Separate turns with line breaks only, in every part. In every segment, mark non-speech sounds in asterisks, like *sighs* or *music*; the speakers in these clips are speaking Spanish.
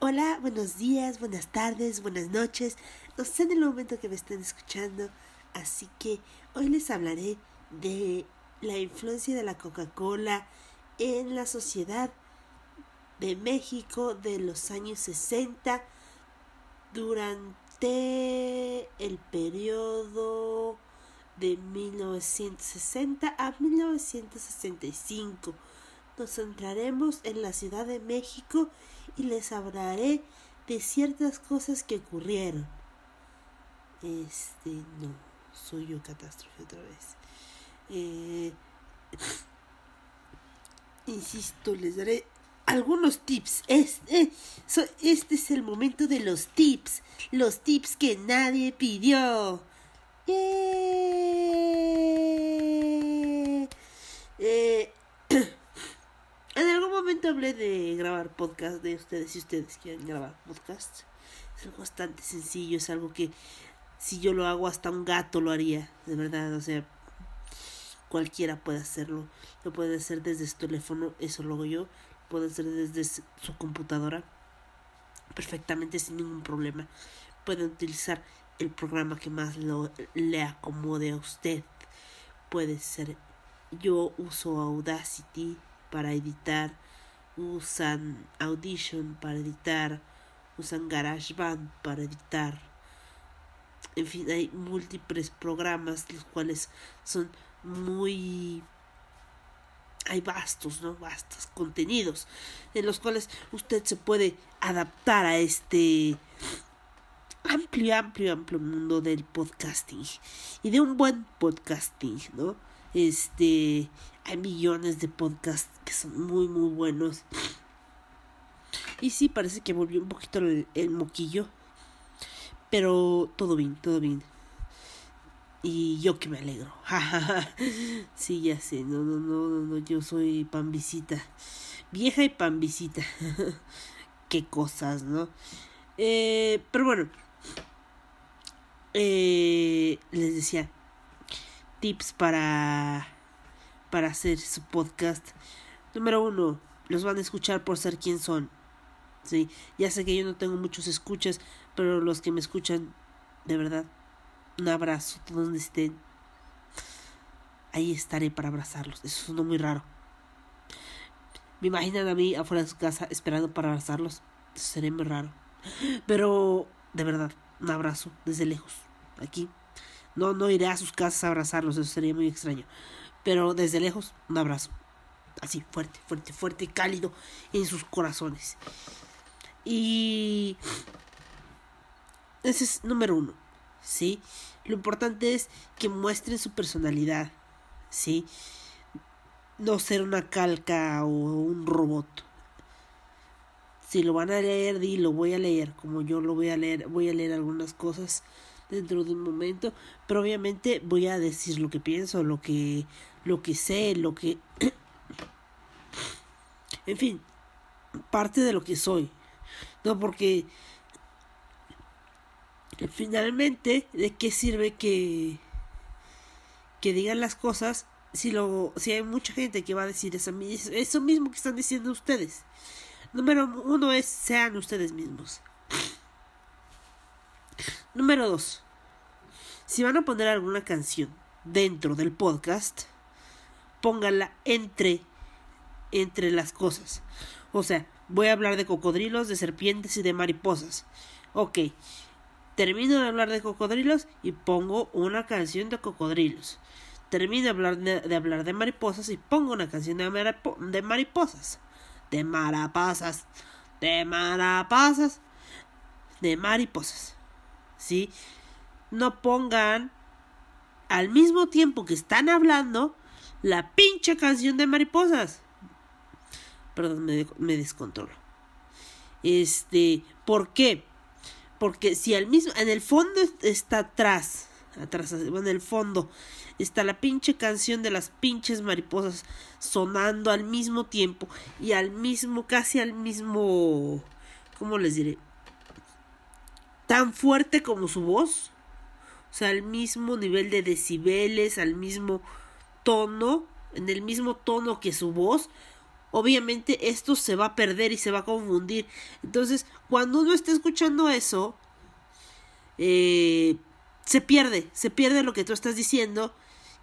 Hola, buenos días, buenas tardes, buenas noches. No sé en el momento que me estén escuchando. Así que hoy les hablaré de la influencia de la Coca-Cola en la sociedad de México de los años 60 durante el periodo de 1960 a 1965. Nos centraremos en la Ciudad de México y les hablaré de ciertas cosas que ocurrieron. Este, no, soy yo catástrofe otra vez. Eh, insisto, les daré algunos tips. Este, este es el momento de los tips. Los tips que nadie pidió. Eh, en algún momento hablé de grabar podcast de ustedes si ustedes quieren grabar podcast. Es algo bastante sencillo, es algo que si yo lo hago hasta un gato lo haría, de verdad, o sea, cualquiera puede hacerlo. Lo puede hacer desde su teléfono, eso lo hago yo. Puede hacer desde su computadora perfectamente sin ningún problema. Puede utilizar el programa que más lo, le acomode a usted. Puede ser yo uso Audacity para editar, usan Audition para editar, usan GarageBand para editar. En fin, hay múltiples programas los cuales son muy hay vastos, ¿no? Vastos contenidos en los cuales usted se puede adaptar a este amplio, amplio, amplio mundo del podcasting y de un buen podcasting, ¿no? Este, hay millones de podcasts que son muy, muy buenos. Y sí, parece que volvió un poquito el, el moquillo. Pero todo bien, todo bien. Y yo que me alegro. *laughs* sí, ya sé. No, no, no, no, no. Yo soy pan visita. Vieja y pan. *laughs* Qué cosas, ¿no? Eh, pero bueno. Eh, les decía. Tips para. Para hacer su podcast. Número uno. Los van a escuchar por ser quien son. Sí. Ya sé que yo no tengo muchos escuchas. Pero los que me escuchan. De verdad un abrazo donde estén. Ahí estaré para abrazarlos. Eso suena muy raro. Me imaginan a mí afuera de su casa esperando para abrazarlos. Eso sería muy raro. Pero, de verdad, un abrazo desde lejos. Aquí. No, no iré a sus casas a abrazarlos. Eso sería muy extraño. Pero desde lejos, un abrazo. Así, fuerte, fuerte, fuerte, cálido en sus corazones. Y... Ese es número uno. ¿sí? Lo importante es que muestren su personalidad, ¿sí? No ser una calca o un robot. Si lo van a leer, di, lo voy a leer, como yo lo voy a leer, voy a leer algunas cosas dentro de un momento, pero obviamente voy a decir lo que pienso, lo que lo que sé, lo que *clears throat* en fin, parte de lo que soy. No porque finalmente, ¿de qué sirve que, que digan las cosas si, lo, si hay mucha gente que va a decir eso, eso mismo que están diciendo ustedes? Número uno es sean ustedes mismos. Número dos, si van a poner alguna canción dentro del podcast, pónganla entre, entre las cosas. O sea, voy a hablar de cocodrilos, de serpientes y de mariposas. Ok, Termino de hablar de cocodrilos y pongo una canción de cocodrilos. Termino de hablar de, hablar de mariposas y pongo una canción de, de mariposas. De marapasas. De marapasas. De mariposas. ¿Sí? No pongan al mismo tiempo que están hablando la pinche canción de mariposas. Perdón, me, me descontrolo. Este, ¿por qué? Porque si al mismo, en el fondo está atrás, atrás, en el fondo está la pinche canción de las pinches mariposas sonando al mismo tiempo y al mismo, casi al mismo, ¿cómo les diré? Tan fuerte como su voz, o sea, al mismo nivel de decibeles, al mismo tono, en el mismo tono que su voz, obviamente esto se va a perder y se va a confundir. Entonces, cuando uno está escuchando eso, eh, se pierde, se pierde lo que tú estás diciendo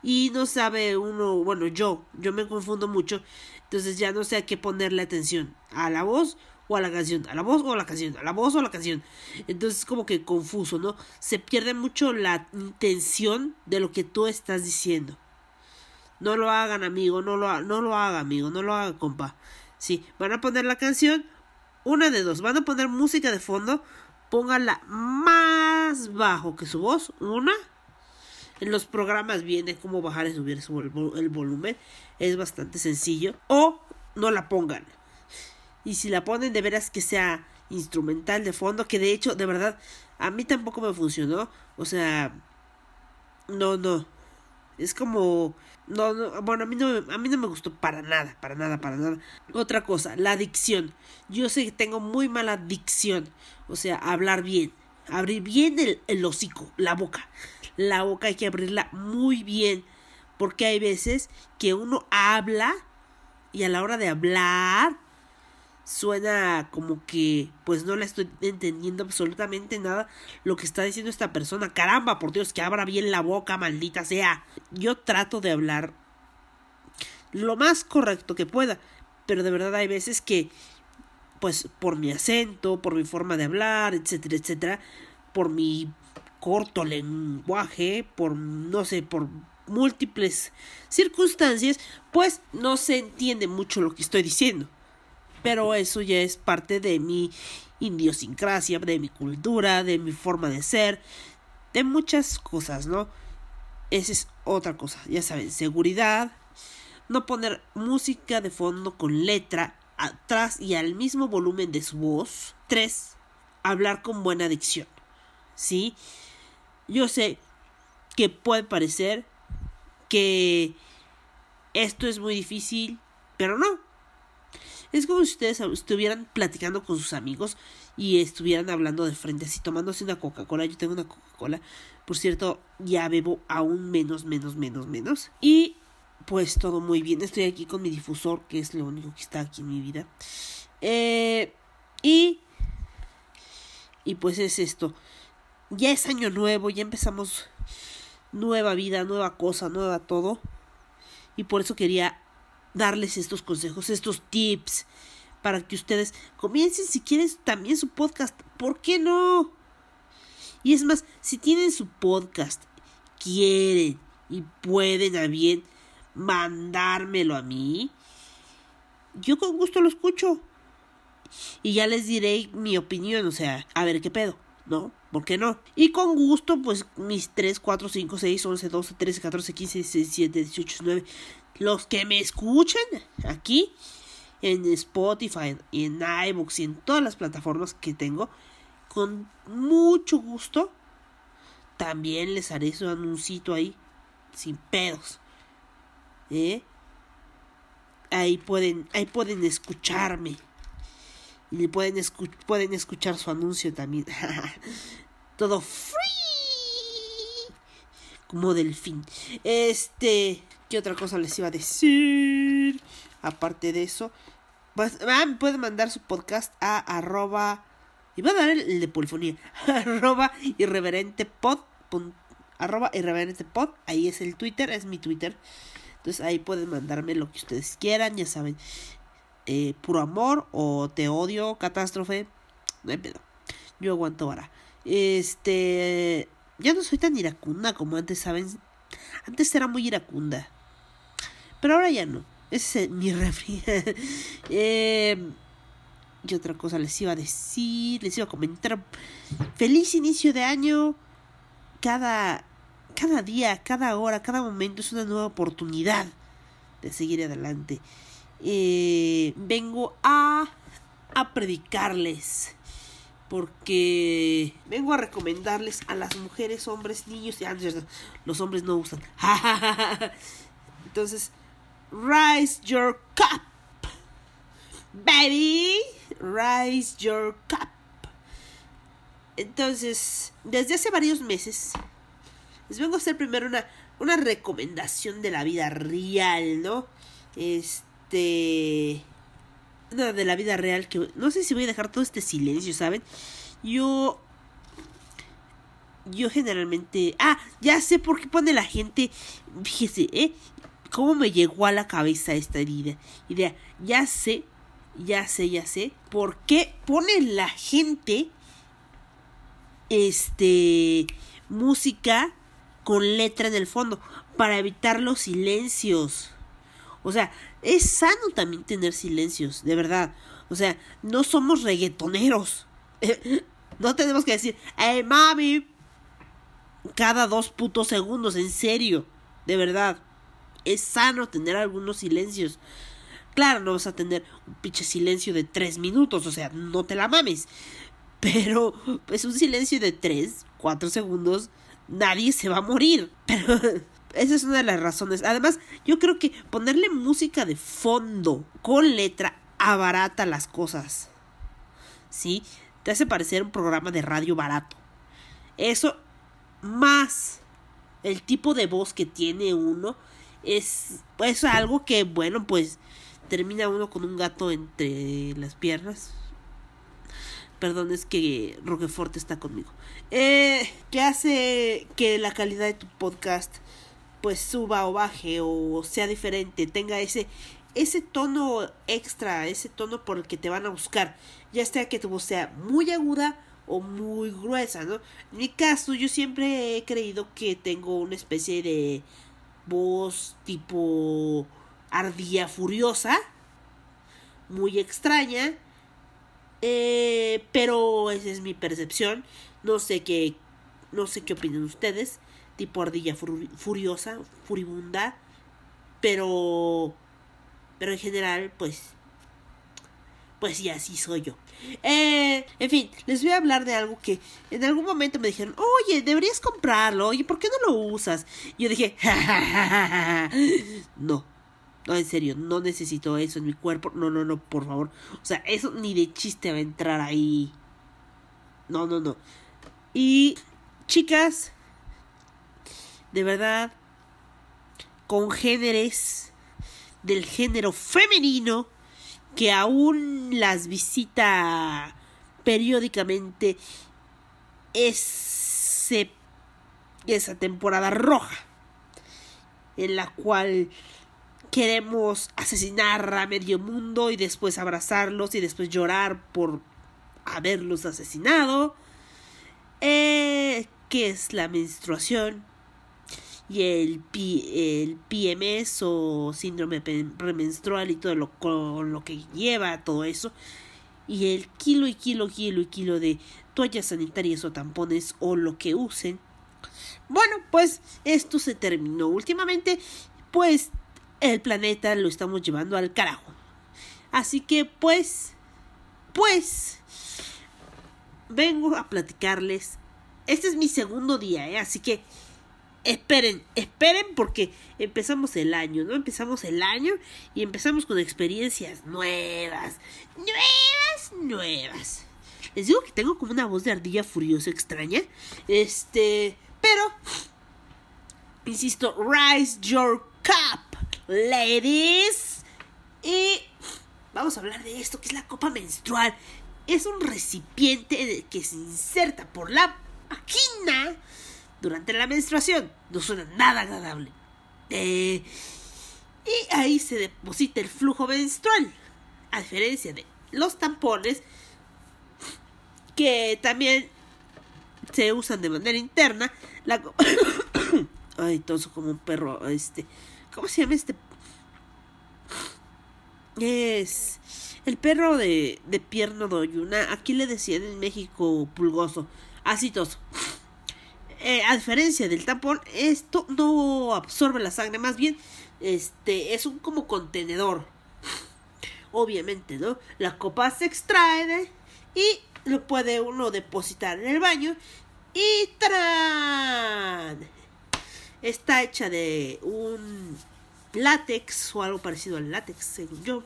y no sabe uno, bueno, yo, yo me confundo mucho, entonces ya no sé a qué ponerle atención, a la voz o a la canción, a la voz o a la canción, a la voz o a la canción. Entonces es como que confuso, ¿no? Se pierde mucho la intención de lo que tú estás diciendo. No lo hagan, amigo, no lo, no lo haga, amigo, no lo haga, compa. Sí, van a poner la canción, una de dos, van a poner música de fondo, póngala más bajo que su voz, una en los programas viene cómo bajar y subir el volumen. Es bastante sencillo. O no la pongan. Y si la ponen, de veras que sea instrumental de fondo. Que de hecho, de verdad, a mí tampoco me funcionó. O sea, no, no. Es como. No, no, bueno, a mí no, a mí no me gustó para nada, para nada, para nada. Otra cosa, la dicción. Yo sé que tengo muy mala dicción. O sea, hablar bien. Abrir bien el, el hocico, la boca la boca hay que abrirla muy bien, porque hay veces que uno habla y a la hora de hablar suena como que pues no le estoy entendiendo absolutamente nada lo que está diciendo esta persona. Caramba, por Dios, que abra bien la boca, maldita sea. Yo trato de hablar lo más correcto que pueda, pero de verdad hay veces que pues por mi acento, por mi forma de hablar, etcétera, etcétera, por mi corto lenguaje, por no sé, por múltiples circunstancias, pues no se entiende mucho lo que estoy diciendo. Pero eso ya es parte de mi idiosincrasia, de mi cultura, de mi forma de ser, de muchas cosas, ¿no? Esa es otra cosa, ya saben, seguridad, no poner música de fondo con letra atrás y al mismo volumen de su voz. Tres, hablar con buena dicción, ¿sí? Yo sé que puede parecer que esto es muy difícil, pero no. Es como si ustedes estuvieran platicando con sus amigos y estuvieran hablando de frente, así tomándose una Coca-Cola. Yo tengo una Coca-Cola, por cierto, ya bebo aún menos, menos, menos, menos. Y pues todo muy bien. Estoy aquí con mi difusor, que es lo único que está aquí en mi vida. Eh, y, y pues es esto ya es año nuevo, ya empezamos nueva vida, nueva cosa, nueva todo. Y por eso quería darles estos consejos, estos tips, para que ustedes comiencen si quieren también su podcast. ¿Por qué no? Y es más, si tienen su podcast, quieren y pueden a bien mandármelo a mí, yo con gusto lo escucho. Y ya les diré mi opinión, o sea, a ver qué pedo, ¿no? ¿Por qué no? Y con gusto, pues mis 3, 4, 5, 6, 11, 12, 13, 14, 15, 16, 17, 18, 19. Los que me escuchen aquí en Spotify, en iBooks y en todas las plataformas que tengo, con mucho gusto, también les haré su anuncito ahí, sin pedos. ¿Eh? Ahí pueden, ahí pueden escucharme. Y pueden, escu pueden escuchar su anuncio también. *laughs* todo free. Como delfín. Este, ¿qué otra cosa les iba a decir? Aparte de eso, pues, ah, pueden mandar su podcast a arroba. Y va a dar el, de polifonía. *laughs* arroba irreverente pod. arroba irreverente pod. Ahí es el Twitter, es mi Twitter. Entonces ahí pueden mandarme lo que ustedes quieran, ya saben. Eh, puro amor o te odio, catástrofe. No hay pedo. Yo aguanto vara. Este. Ya no soy tan iracunda como antes, ¿saben? Antes era muy iracunda. Pero ahora ya no. Ese es mi *laughs* refri. eh, ¿Qué otra cosa les iba a decir? Les iba a comentar. Feliz inicio de año. Cada, cada día, cada hora, cada momento es una nueva oportunidad de seguir adelante. Eh, vengo a, a predicarles porque vengo a recomendarles a las mujeres, hombres, niños, y los hombres no usan. *laughs* Entonces, rise your cup, baby, rise your cup. Entonces, desde hace varios meses, les vengo a hacer primero una, una recomendación de la vida real, ¿no? Este de la vida real que no sé si voy a dejar todo este silencio, ¿saben? Yo yo generalmente, ah, ya sé por qué pone la gente, fíjese, ¿eh? ¿Cómo me llegó a la cabeza esta idea? Idea, ya sé, ya sé, ya sé, ¿por qué pone la gente este música con letra en el fondo para evitar los silencios? O sea, es sano también tener silencios, de verdad. O sea, no somos reggaetoneros. *laughs* no tenemos que decir, hey mami, cada dos putos segundos, en serio, de verdad. Es sano tener algunos silencios. Claro, no vas a tener un pinche silencio de tres minutos, o sea, no te la mames. Pero, pues un silencio de tres, cuatro segundos, nadie se va a morir. Pero *laughs* esa es una de las razones. Además, yo creo que ponerle música de fondo con letra abarata las cosas. ¿Sí? Te hace parecer un programa de radio barato. Eso más el tipo de voz que tiene uno es, es algo que, bueno, pues termina uno con un gato entre las piernas. Perdón, es que Roquefort está conmigo. Eh, que hace que la calidad de tu podcast pues suba o baje o sea diferente, tenga ese ese tono extra, ese tono por el que te van a buscar, ya sea que tu voz sea muy aguda o muy gruesa, ¿no? En mi caso, yo siempre he creído que tengo una especie de voz tipo ardilla furiosa, muy extraña, eh, pero esa es mi percepción, no sé qué, no sé qué opinan ustedes, tipo ardilla furiosa, furibunda, pero pero en general pues pues sí, así soy yo. Eh, en fin, les voy a hablar de algo que en algún momento me dijeron, oye, deberías comprarlo, oye, ¿por qué no lo usas? Y yo dije, no, no, en serio, no necesito eso en mi cuerpo, no, no, no, por favor. O sea, eso ni de chiste va a entrar ahí. No, no, no. Y, chicas, de verdad, congéneres del género femenino que aún las visita periódicamente ese, esa temporada roja en la cual queremos asesinar a medio mundo y después abrazarlos y después llorar por haberlos asesinado. Eh, ¿Qué es la menstruación? Y el, el PMS o síndrome premenstrual y todo lo, con lo que lleva todo eso y el kilo y kilo, kilo y kilo de toallas sanitarias o tampones o lo que usen. Bueno, pues esto se terminó. Últimamente, pues el planeta lo estamos llevando al carajo. Así que, pues, pues, vengo a platicarles. Este es mi segundo día, ¿eh? Así que esperen, esperen porque empezamos el año, ¿no? Empezamos el año y empezamos con experiencias nuevas, nuevas, nuevas. Les digo que tengo como una voz de ardilla furiosa extraña. Este, pero, insisto, rise your cup, ladies. Y vamos a hablar de esto que es la copa menstrual. Es un recipiente que se inserta por la máquina durante la menstruación. No suena nada agradable. Eh, y ahí se deposita el flujo menstrual. A diferencia de los tampones, que también se usan de manera interna. *coughs* Ay, toso como un perro. Este. ¿Cómo se llama este? Es. El perro de, de pierna doyuna. Aquí le decían en México pulgoso. Así toso. Eh, a diferencia del tampón, esto no absorbe la sangre, más bien este es un como contenedor. Obviamente, ¿no? La copa se extrae y lo puede uno depositar en el baño y ¡tarán! Está hecha de un látex o algo parecido al látex, según yo.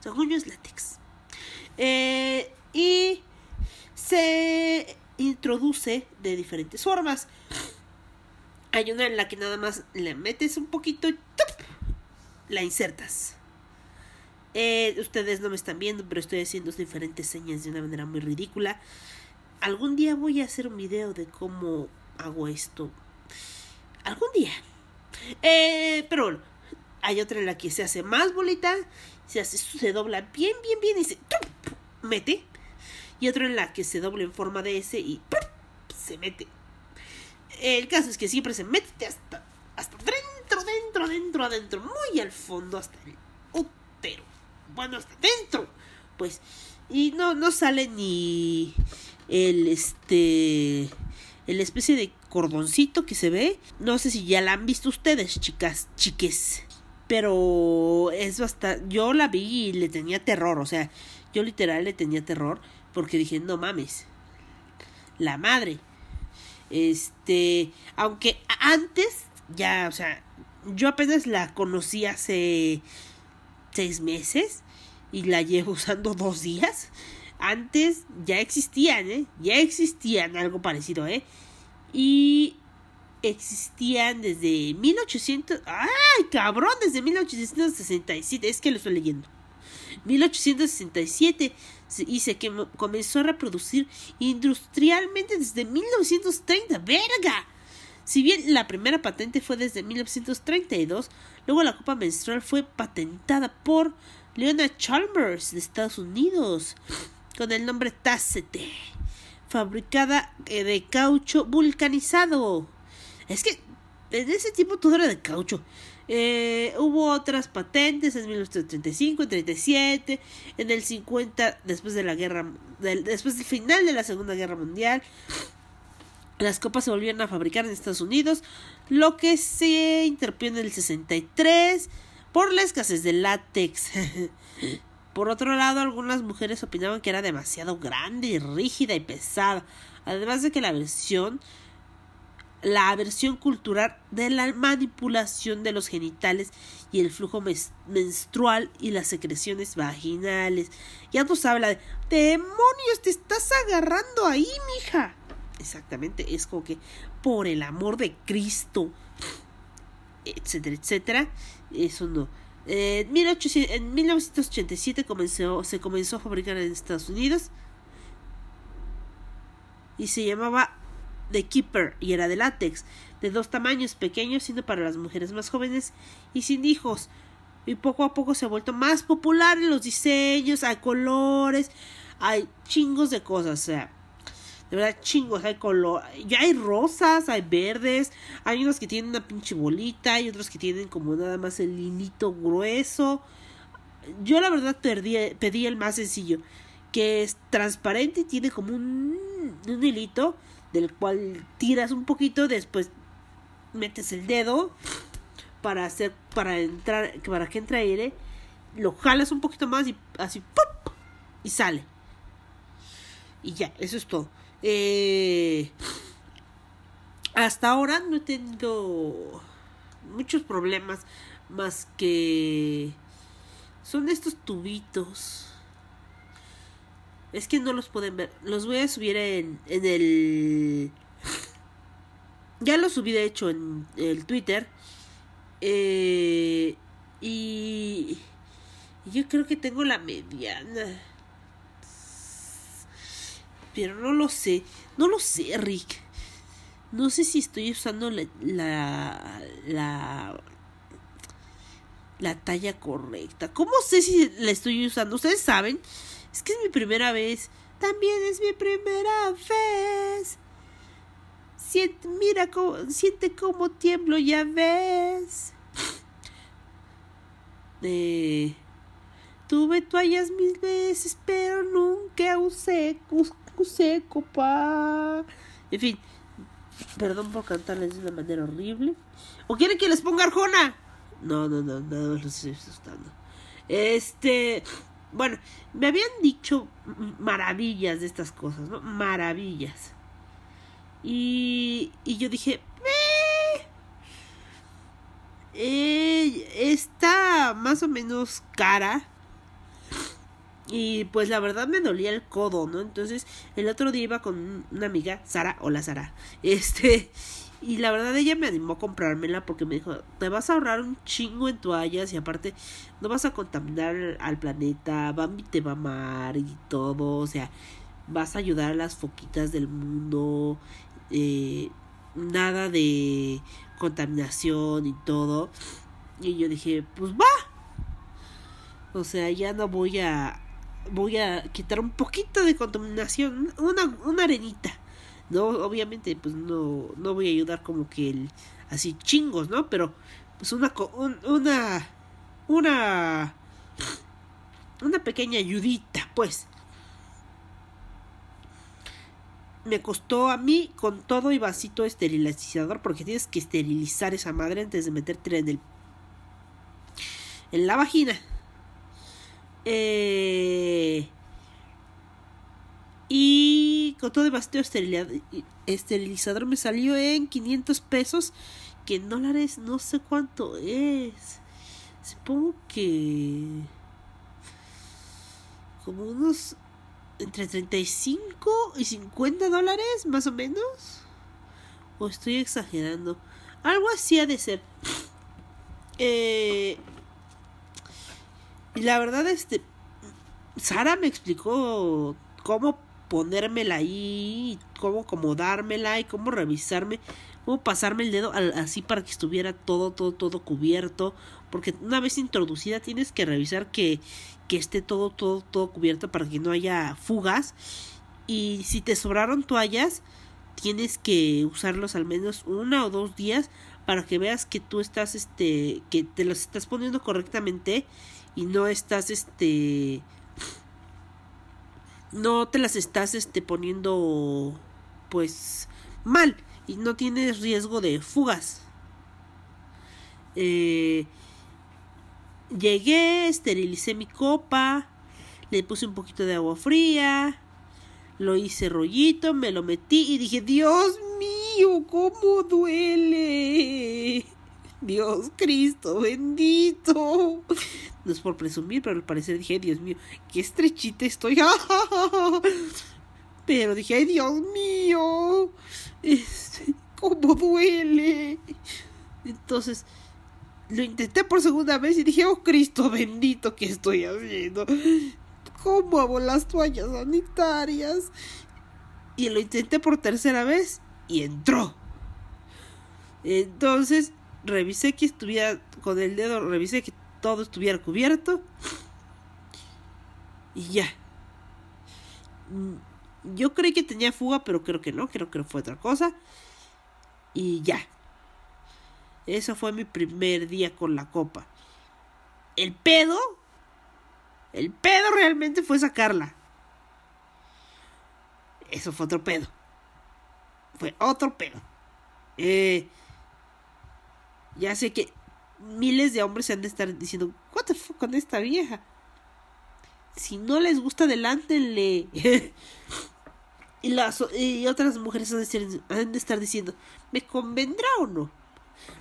Según yo es látex. Eh, y se introduce de diferentes formas. Hay una en la que nada más le metes un poquito y la insertas. Eh, ustedes no me están viendo, pero estoy haciendo diferentes señas de una manera muy ridícula. Algún día voy a hacer un video de cómo hago esto. Algún día. Eh, pero bueno, hay otra en la que se hace más bolita, se hace, se dobla bien, bien, bien y se mete. Y otra en la que se dobla en forma de S y se mete. El caso es que siempre se mete hasta, hasta dentro, dentro, dentro, adentro, muy al fondo, hasta el útero. Bueno, hasta dentro. Pues, y no, no sale ni el este el especie de cordoncito que se ve. No sé si ya la han visto ustedes, chicas, chiques. Pero es bastante. Yo la vi y le tenía terror. O sea, yo literal le tenía terror. Porque dije, no mames. La madre. Este. Aunque antes, ya, o sea, yo apenas la conocí hace seis meses. Y la llevo *laughs* usando dos días. Antes ya existían, ¿eh? Ya existían algo parecido, ¿eh? Y existían desde 1800... ¡Ay, cabrón! Desde 1867. Es que lo estoy leyendo. 1867 y se comenzó a reproducir industrialmente desde 1930. ¡Verga! Si bien la primera patente fue desde 1932, luego la copa menstrual fue patentada por Leona Chalmers de Estados Unidos con el nombre Tacete, fabricada eh, de caucho vulcanizado. Es que en ese tiempo todo era de caucho. Eh, hubo otras patentes en 1935, en 37, en el 50 después de la guerra, después del final de la Segunda Guerra Mundial. Las copas se volvieron a fabricar en Estados Unidos, lo que se interrumpió en el 63 por la escasez de látex. *laughs* por otro lado, algunas mujeres opinaban que era demasiado grande, rígida y pesada, además de que la versión la versión cultural de la manipulación de los genitales y el flujo menstrual y las secreciones vaginales. Ya nos habla de demonios, te estás agarrando ahí, mija. Exactamente, es como que por el amor de Cristo, etcétera, etcétera. Eso no. Eh, en 1987 comenzó, se comenzó a fabricar en Estados Unidos y se llamaba The Keeper y era de látex, de dos tamaños pequeños, siendo para las mujeres más jóvenes y sin hijos. Y poco a poco se ha vuelto más popular en los diseños, hay colores, hay chingos de cosas, o sea, de verdad chingos, hay color, ya hay rosas, hay verdes, hay unos que tienen una pinche bolita, y otros que tienen como nada más el hilito grueso. Yo la verdad perdí, pedí el más sencillo, que es transparente y tiene como un, un hilito del cual tiras un poquito, después metes el dedo para hacer para entrar para que entre aire, lo jalas un poquito más y así ¡pum! y sale. Y ya, eso es todo. Eh, hasta ahora no he tenido muchos problemas más que son estos tubitos es que no los pueden ver. Los voy a subir en, en el... Ya los subí de hecho en el Twitter. Eh, y... Yo creo que tengo la mediana. Pero no lo sé. No lo sé, Rick. No sé si estoy usando la, la, la, la talla correcta. ¿Cómo sé si la estoy usando? Ustedes saben. Es que es mi primera vez. También es mi primera vez. Siente, mira cómo, siente cómo tiemblo, ya ves. Eh, tuve toallas mil veces, pero nunca usé, usé copa. En fin, perdón por cantarles de una manera horrible. ¿O quieren que les ponga Arjona? No, no, no, nada más los estoy asustando. Este. Bueno, me habían dicho maravillas de estas cosas, ¿no? Maravillas. Y, y yo dije, eh, está más o menos cara. Y pues la verdad me dolía el codo, ¿no? Entonces el otro día iba con una amiga, Sara, hola Sara, este, y la verdad ella me animó a comprármela porque me dijo, te vas a ahorrar un chingo en toallas y aparte no vas a contaminar al planeta, Bambi te va a amar y todo, o sea, vas a ayudar a las foquitas del mundo, eh, nada de contaminación y todo. Y yo dije, pues va. O sea, ya no voy a voy a quitar un poquito de contaminación, una, una arenita. No, obviamente, pues no, no voy a ayudar como que el, así chingos, ¿no? Pero, pues una, una, una, una pequeña ayudita, pues. Me costó a mí con todo y vasito esterilizador porque tienes que esterilizar esa madre antes de meterte en el en la vagina. Eh, y con todo el esterilizador me salió en 500 pesos. Que en dólares no sé cuánto es. Supongo que. Como unos. Entre 35 y 50 dólares, más o menos. O estoy exagerando. Algo así ha de ser. Eh, la verdad, este. Sara me explicó cómo ponérmela ahí, cómo acomodármela y cómo revisarme, cómo pasarme el dedo así para que estuviera todo, todo, todo cubierto. Porque una vez introducida tienes que revisar que, que esté todo, todo, todo cubierto para que no haya fugas. Y si te sobraron toallas, tienes que usarlos al menos una o dos días para que veas que tú estás, este, que te los estás poniendo correctamente y no estás este no te las estás este poniendo pues mal y no tienes riesgo de fugas. Eh, llegué esterilicé mi copa le puse un poquito de agua fría lo hice rollito me lo metí y dije dios mío cómo duele Dios Cristo bendito. No es por presumir, pero al parecer dije, Dios mío, qué estrechita estoy. *laughs* Pero dije, ay Dios mío, este, cómo duele. Entonces, lo intenté por segunda vez y dije, oh Cristo bendito, ¿qué estoy haciendo? ¿Cómo hago las toallas sanitarias? Y lo intenté por tercera vez y entró. Entonces, revisé que estuviera con el dedo, revisé que todo estuviera cubierto. Y ya. Mm, yo creí que tenía fuga, pero creo que no, creo que fue otra cosa. Y ya. Eso fue mi primer día con la copa. El pedo. El pedo realmente fue sacarla. Eso fue otro pedo. Fue otro pedo. Eh, ya sé que miles de hombres se han de estar diciendo, ¿What the fuck con esta vieja? Si no les gusta, adelántenle. *laughs* y, las, y otras mujeres han de, estar diciendo, ¿me convendrá o no?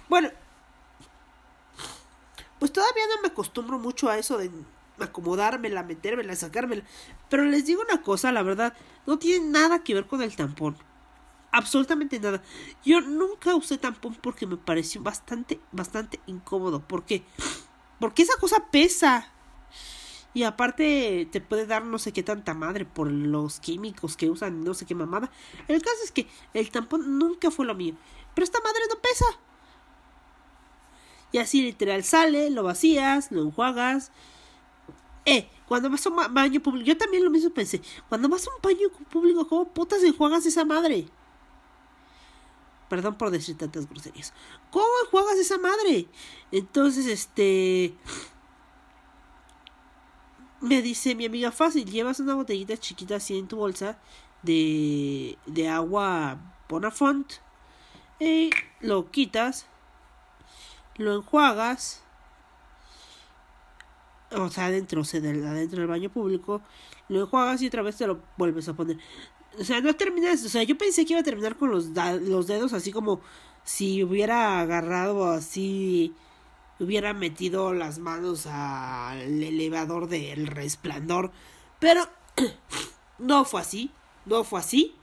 Bueno, pues todavía no me acostumbro mucho a eso de acomodármela, metérmela, sacármela. Pero les digo una cosa, la verdad, no tiene nada que ver con el tampón absolutamente nada. Yo nunca usé tampón porque me pareció bastante, bastante incómodo. ¿Por qué? Porque esa cosa pesa. Y aparte te puede dar no sé qué tanta madre por los químicos que usan, no sé qué mamada. El caso es que el tampón nunca fue lo mío. Pero esta madre no pesa. Y así literal sale, lo vacías, lo enjuagas. Eh, cuando vas a un baño público, yo también lo mismo pensé. Cuando vas a un baño público, ¿cómo putas enjuagas esa madre? Perdón por decir tantas groserías. ¿Cómo juegas esa madre? Entonces, este. Me dice mi amiga fácil, llevas una botellita chiquita así en tu bolsa de, de agua Bonafont. Y lo quitas, lo enjuagas o sea, adentro, o sea, adentro del baño público, lo enjuagas y otra vez te lo vuelves a poner. O sea, no terminas, o sea, yo pensé que iba a terminar con los, los dedos así como si hubiera agarrado así, hubiera metido las manos al elevador del resplandor, pero *clears throat* no fue así, no fue así.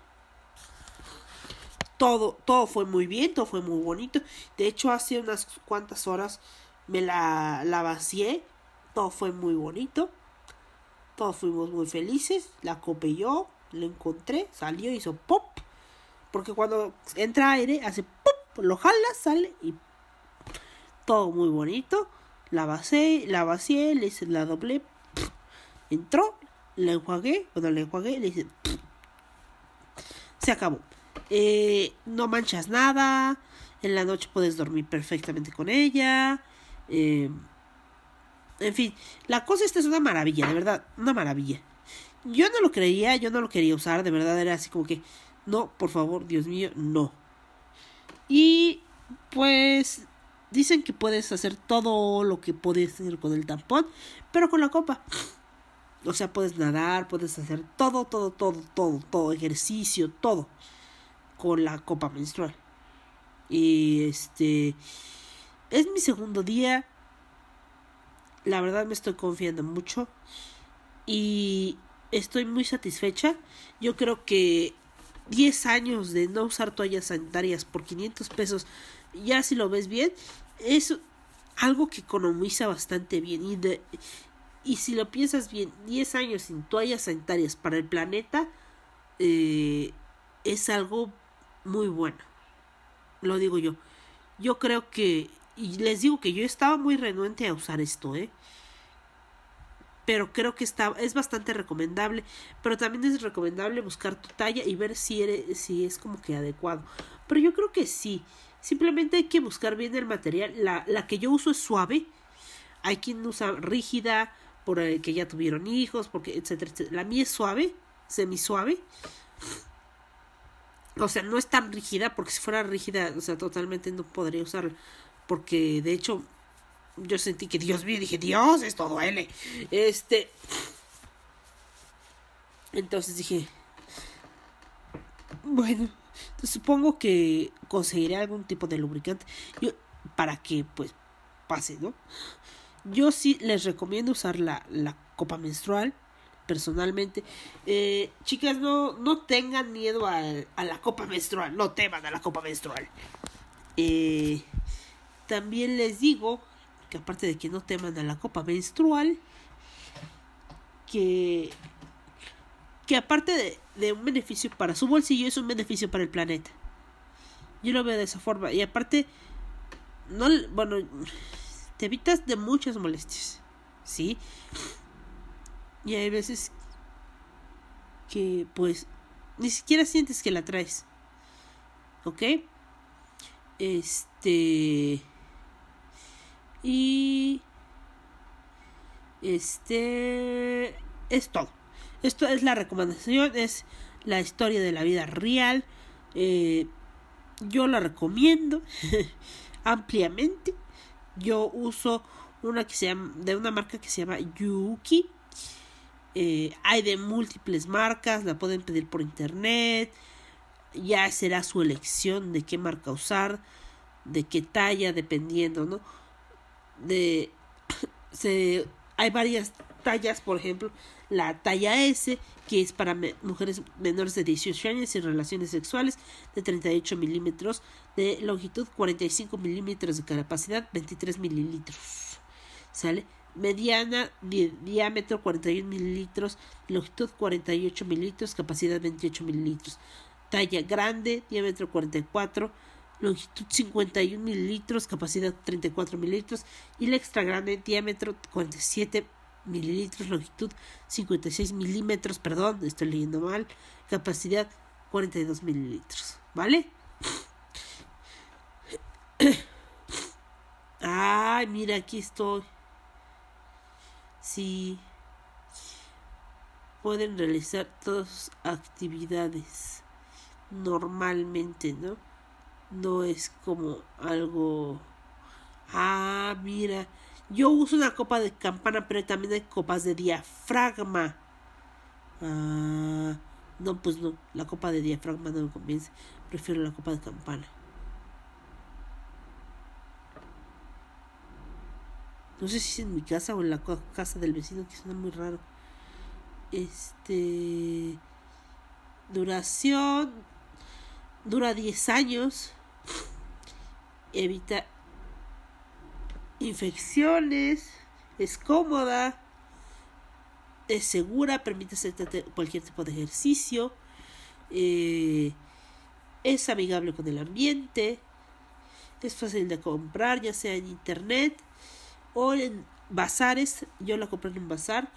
Todo, todo fue muy bien, todo fue muy bonito. De hecho, hace unas cuantas horas me la, la vacié. Todo fue muy bonito. Todos fuimos muy felices. La copé yo, la encontré, salió, hizo pop. Porque cuando entra aire, hace pop, lo jala, sale y todo muy bonito. La vacié, la vacié, le hice la doble. Entró, la enjuagué. Cuando la enjuagué, le hice. Se acabó. Eh, no manchas nada. En la noche puedes dormir perfectamente con ella. Eh, en fin, la cosa esta es una maravilla, de verdad, una maravilla. Yo no lo creía, yo no lo quería usar, de verdad era así como que, no, por favor, Dios mío, no. Y pues dicen que puedes hacer todo lo que puedes hacer con el tampón, pero con la copa. O sea, puedes nadar, puedes hacer todo, todo, todo, todo, todo, ejercicio, todo con la copa menstrual. Y este es mi segundo día. La verdad me estoy confiando mucho y estoy muy satisfecha. Yo creo que 10 años de no usar toallas sanitarias por 500 pesos, ya si lo ves bien, es algo que economiza bastante bien y de y si lo piensas bien, 10 años sin toallas sanitarias para el planeta eh, es algo muy bueno. Lo digo yo. Yo creo que y les digo que yo estaba muy renuente a usar esto, ¿eh? Pero creo que está, es bastante recomendable. Pero también es recomendable buscar tu talla y ver si, si es como que adecuado. Pero yo creo que sí. Simplemente hay que buscar bien el material. La, la que yo uso es suave. Hay quien usa rígida, por el que ya tuvieron hijos, porque etcétera, etcétera. La mía es suave, semi suave. O sea, no es tan rígida, porque si fuera rígida, o sea, totalmente no podría usarla. Porque de hecho, yo sentí que Dios mío, dije, Dios, esto duele. Este. Entonces dije, bueno, supongo que conseguiré algún tipo de lubricante yo, para que pues pase, ¿no? Yo sí les recomiendo usar la, la copa menstrual personalmente. Eh, chicas, no, no tengan miedo a, a, la copa menstrual, no teman a la copa menstrual. Eh, también les digo que aparte de que no teman a la copa menstrual, que, que aparte de, de un beneficio para su bolsillo, es un beneficio para el planeta. Yo lo veo de esa forma. Y aparte, no, bueno, te evitas de muchas molestias. ¿Sí? Y hay veces que pues ni siquiera sientes que la traes. ¿Ok? Este... Y... Este... Es todo. Esto es la recomendación, es la historia de la vida real. Eh, yo la recomiendo *laughs* ampliamente. Yo uso una que se llama, de una marca que se llama Yuki. Eh, hay de múltiples marcas, la pueden pedir por internet. Ya será su elección de qué marca usar, de qué talla, dependiendo, ¿no? De *coughs* se hay varias tallas, por ejemplo, la talla S, que es para me mujeres menores de 18 años y relaciones sexuales, de 38 milímetros de longitud, 45 milímetros de capacidad, 23 mililitros. ¿Sale? Mediana, di diámetro 41 mililitros, longitud 48 mililitros, capacidad 28 mililitros. Talla grande, diámetro 44, longitud 51 mililitros, capacidad 34 mililitros. Y la extra grande, diámetro 47 mililitros, longitud 56 milímetros, perdón, estoy leyendo mal, capacidad 42 mililitros, ¿vale? *coughs* Ay, mira, aquí estoy. Sí. Pueden realizar todas actividades normalmente, ¿no? No es como algo... Ah, mira, Yo uso una copa de campana, pero también hay copas de diafragma. Ah, no, pues no. La copa de diafragma no me convence. Prefiero la copa de campana. No sé si es en mi casa o en la casa del vecino, que suena muy raro. Este. Duración. Dura 10 años. Evita infecciones. Es cómoda. Es segura. Permite hacer cualquier tipo de ejercicio. Eh, es amigable con el ambiente. Es fácil de comprar, ya sea en internet o en bazares. Yo la compré en un bazar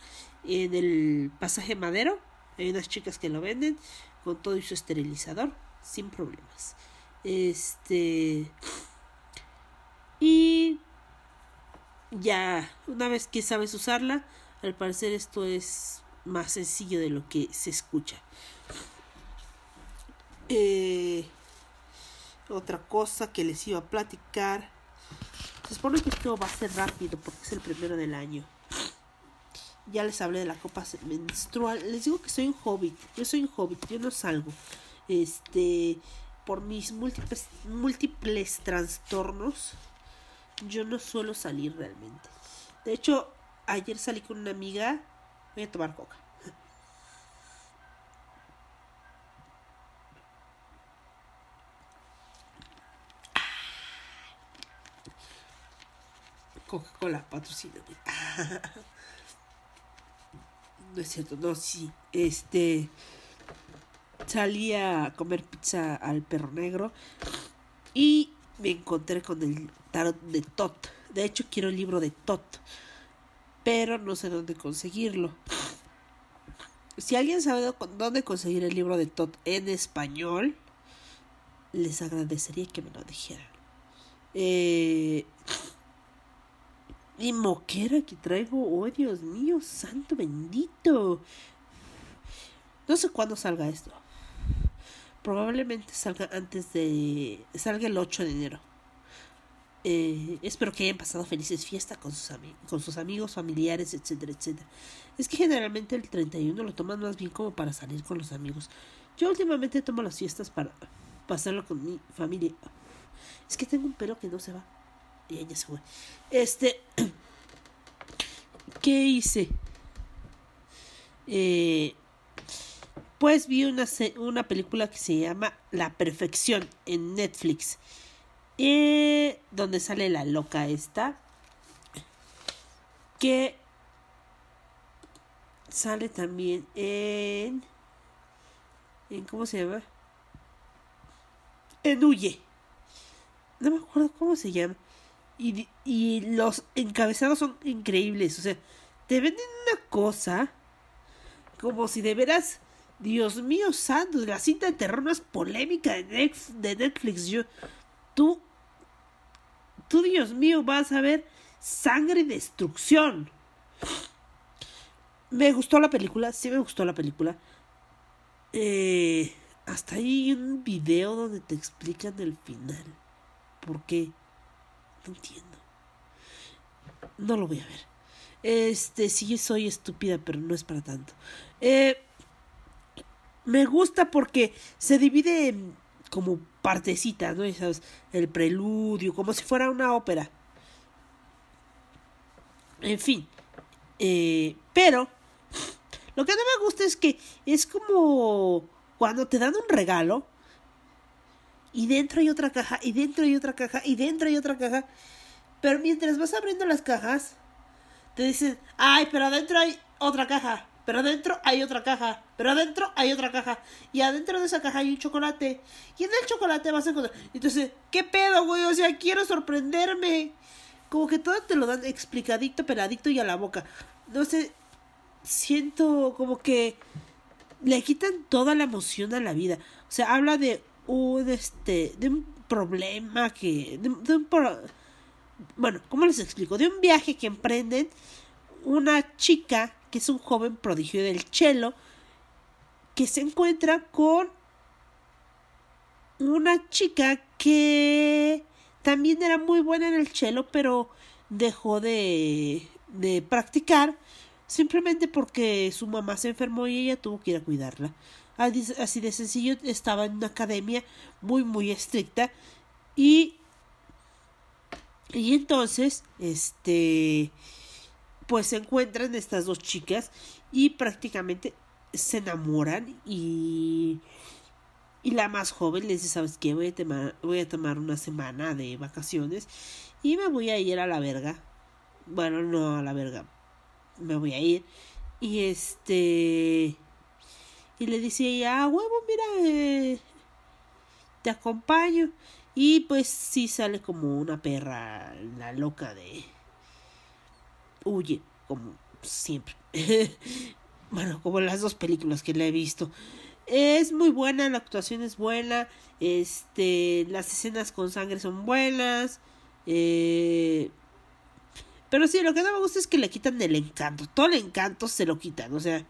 en el pasaje Madero. Hay unas chicas que lo venden con todo y su esterilizador sin problemas. Este y ya una vez que sabes usarla, al parecer esto es más sencillo de lo que se escucha. Eh, otra cosa que les iba a platicar se supone que esto va a ser rápido porque es el primero del año. Ya les hablé de la copa menstrual. Les digo que soy un hobbit. Yo soy un hobbit. Yo no salgo. Este. Por mis múltiples, múltiples trastornos. Yo no suelo salir realmente. De hecho, ayer salí con una amiga. Voy a tomar coca. Coca-Cola, patrocina. *laughs* no es cierto, no, sí. Este. Salí a comer pizza al perro negro. Y me encontré con el tarot de Tot. De hecho, quiero el libro de Tot. Pero no sé dónde conseguirlo. Si alguien sabe dónde conseguir el libro de Tot en español, les agradecería que me lo dijeran. Eh, y moquera que traigo, oh Dios mío, santo bendito. No sé cuándo salga esto. Probablemente salga antes de... salga el 8 de enero. Eh, espero que hayan pasado felices fiestas con sus, con sus amigos, familiares, etcétera, etcétera. Es que generalmente el 31 lo toman más bien como para salir con los amigos. Yo últimamente tomo las fiestas para pasarlo con mi familia. Es que tengo un pelo que no se va. Y ya se fue. Este. *clears throat* ¿Qué hice? Eh, pues vi una, una película que se llama La Perfección en Netflix. Eh, donde sale la loca esta. Que sale también en. en ¿Cómo se llama? En Huye. No me acuerdo cómo se llama. Y, y los encabezados son increíbles. O sea, te venden una cosa como si de veras, Dios mío santo, la cinta de terror más polémica de, Netflix. Yo, tú, tú, Dios mío, vas a ver sangre y destrucción. Me gustó la película, sí me gustó la película. Eh, hasta hay un video donde te explican el final. ¿Por qué? No entiendo. No lo voy a ver. Este, sí soy estúpida, pero no es para tanto. Eh, me gusta porque se divide en como partecitas, ¿no? ¿Sabes? El preludio, como si fuera una ópera. En fin. Eh, pero lo que no me gusta es que es como cuando te dan un regalo y dentro hay otra caja, y dentro hay otra caja, y dentro hay otra caja. Pero mientras vas abriendo las cajas, te dicen, ay, pero adentro hay otra caja, pero adentro hay otra caja, pero adentro hay otra caja, y adentro de esa caja hay un chocolate, y en el chocolate vas a encontrar. Entonces, ¿qué pedo, güey? O sea, quiero sorprenderme. Como que todo te lo dan explicadito, peladito y a la boca. No sé, siento como que le quitan toda la emoción a la vida. O sea, habla de un este de un problema que de, un bueno cómo les explico de un viaje que emprenden una chica que es un joven prodigio del cello que se encuentra con una chica que también era muy buena en el cello pero dejó de, de practicar simplemente porque su mamá se enfermó y ella tuvo que ir a cuidarla. Así de sencillo, estaba en una academia muy, muy estricta y, y entonces, este, pues se encuentran estas dos chicas y prácticamente se enamoran y y la más joven le dice, ¿sabes qué? Voy a, tomar, voy a tomar una semana de vacaciones y me voy a ir a la verga. Bueno, no a la verga. Me voy a ir. Y este... Y le dice ella, ah, huevo, mira, eh, te acompaño. Y pues sí sale como una perra, la loca de... Huye, como siempre. *laughs* bueno, como las dos películas que le he visto. Es muy buena, la actuación es buena. Este, las escenas con sangre son buenas. Eh, pero sí, lo que no me gusta es que le quitan el encanto. Todo el encanto se lo quitan. O sea,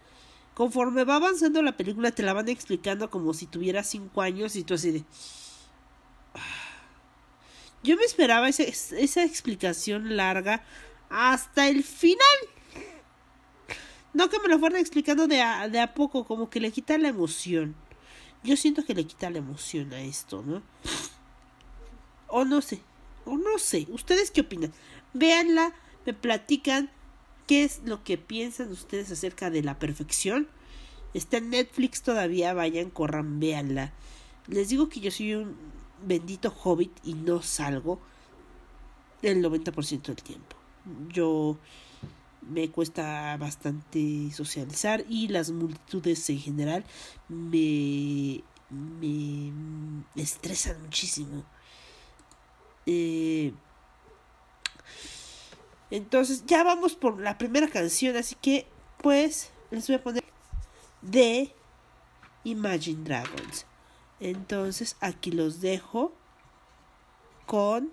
conforme va avanzando la película, te la van explicando como si tuviera cinco años y tú así de. *sighs* Yo me esperaba esa explicación larga hasta el final. No que me lo fueran explicando de a, de a poco, como que le quita la emoción. Yo siento que le quita la emoción a esto, ¿no? O no sé, o no sé. ¿Ustedes qué opinan? Véanla, me platican qué es lo que piensan ustedes acerca de la perfección. Está en Netflix todavía, vayan, corran, véanla. Les digo que yo soy un bendito hobbit y no salgo el 90% del tiempo. Yo me cuesta bastante socializar y las multitudes en general me, me estresan muchísimo. Eh, entonces ya vamos por la primera canción, así que pues les voy a poner de Imagine Dragons. Entonces aquí los dejo con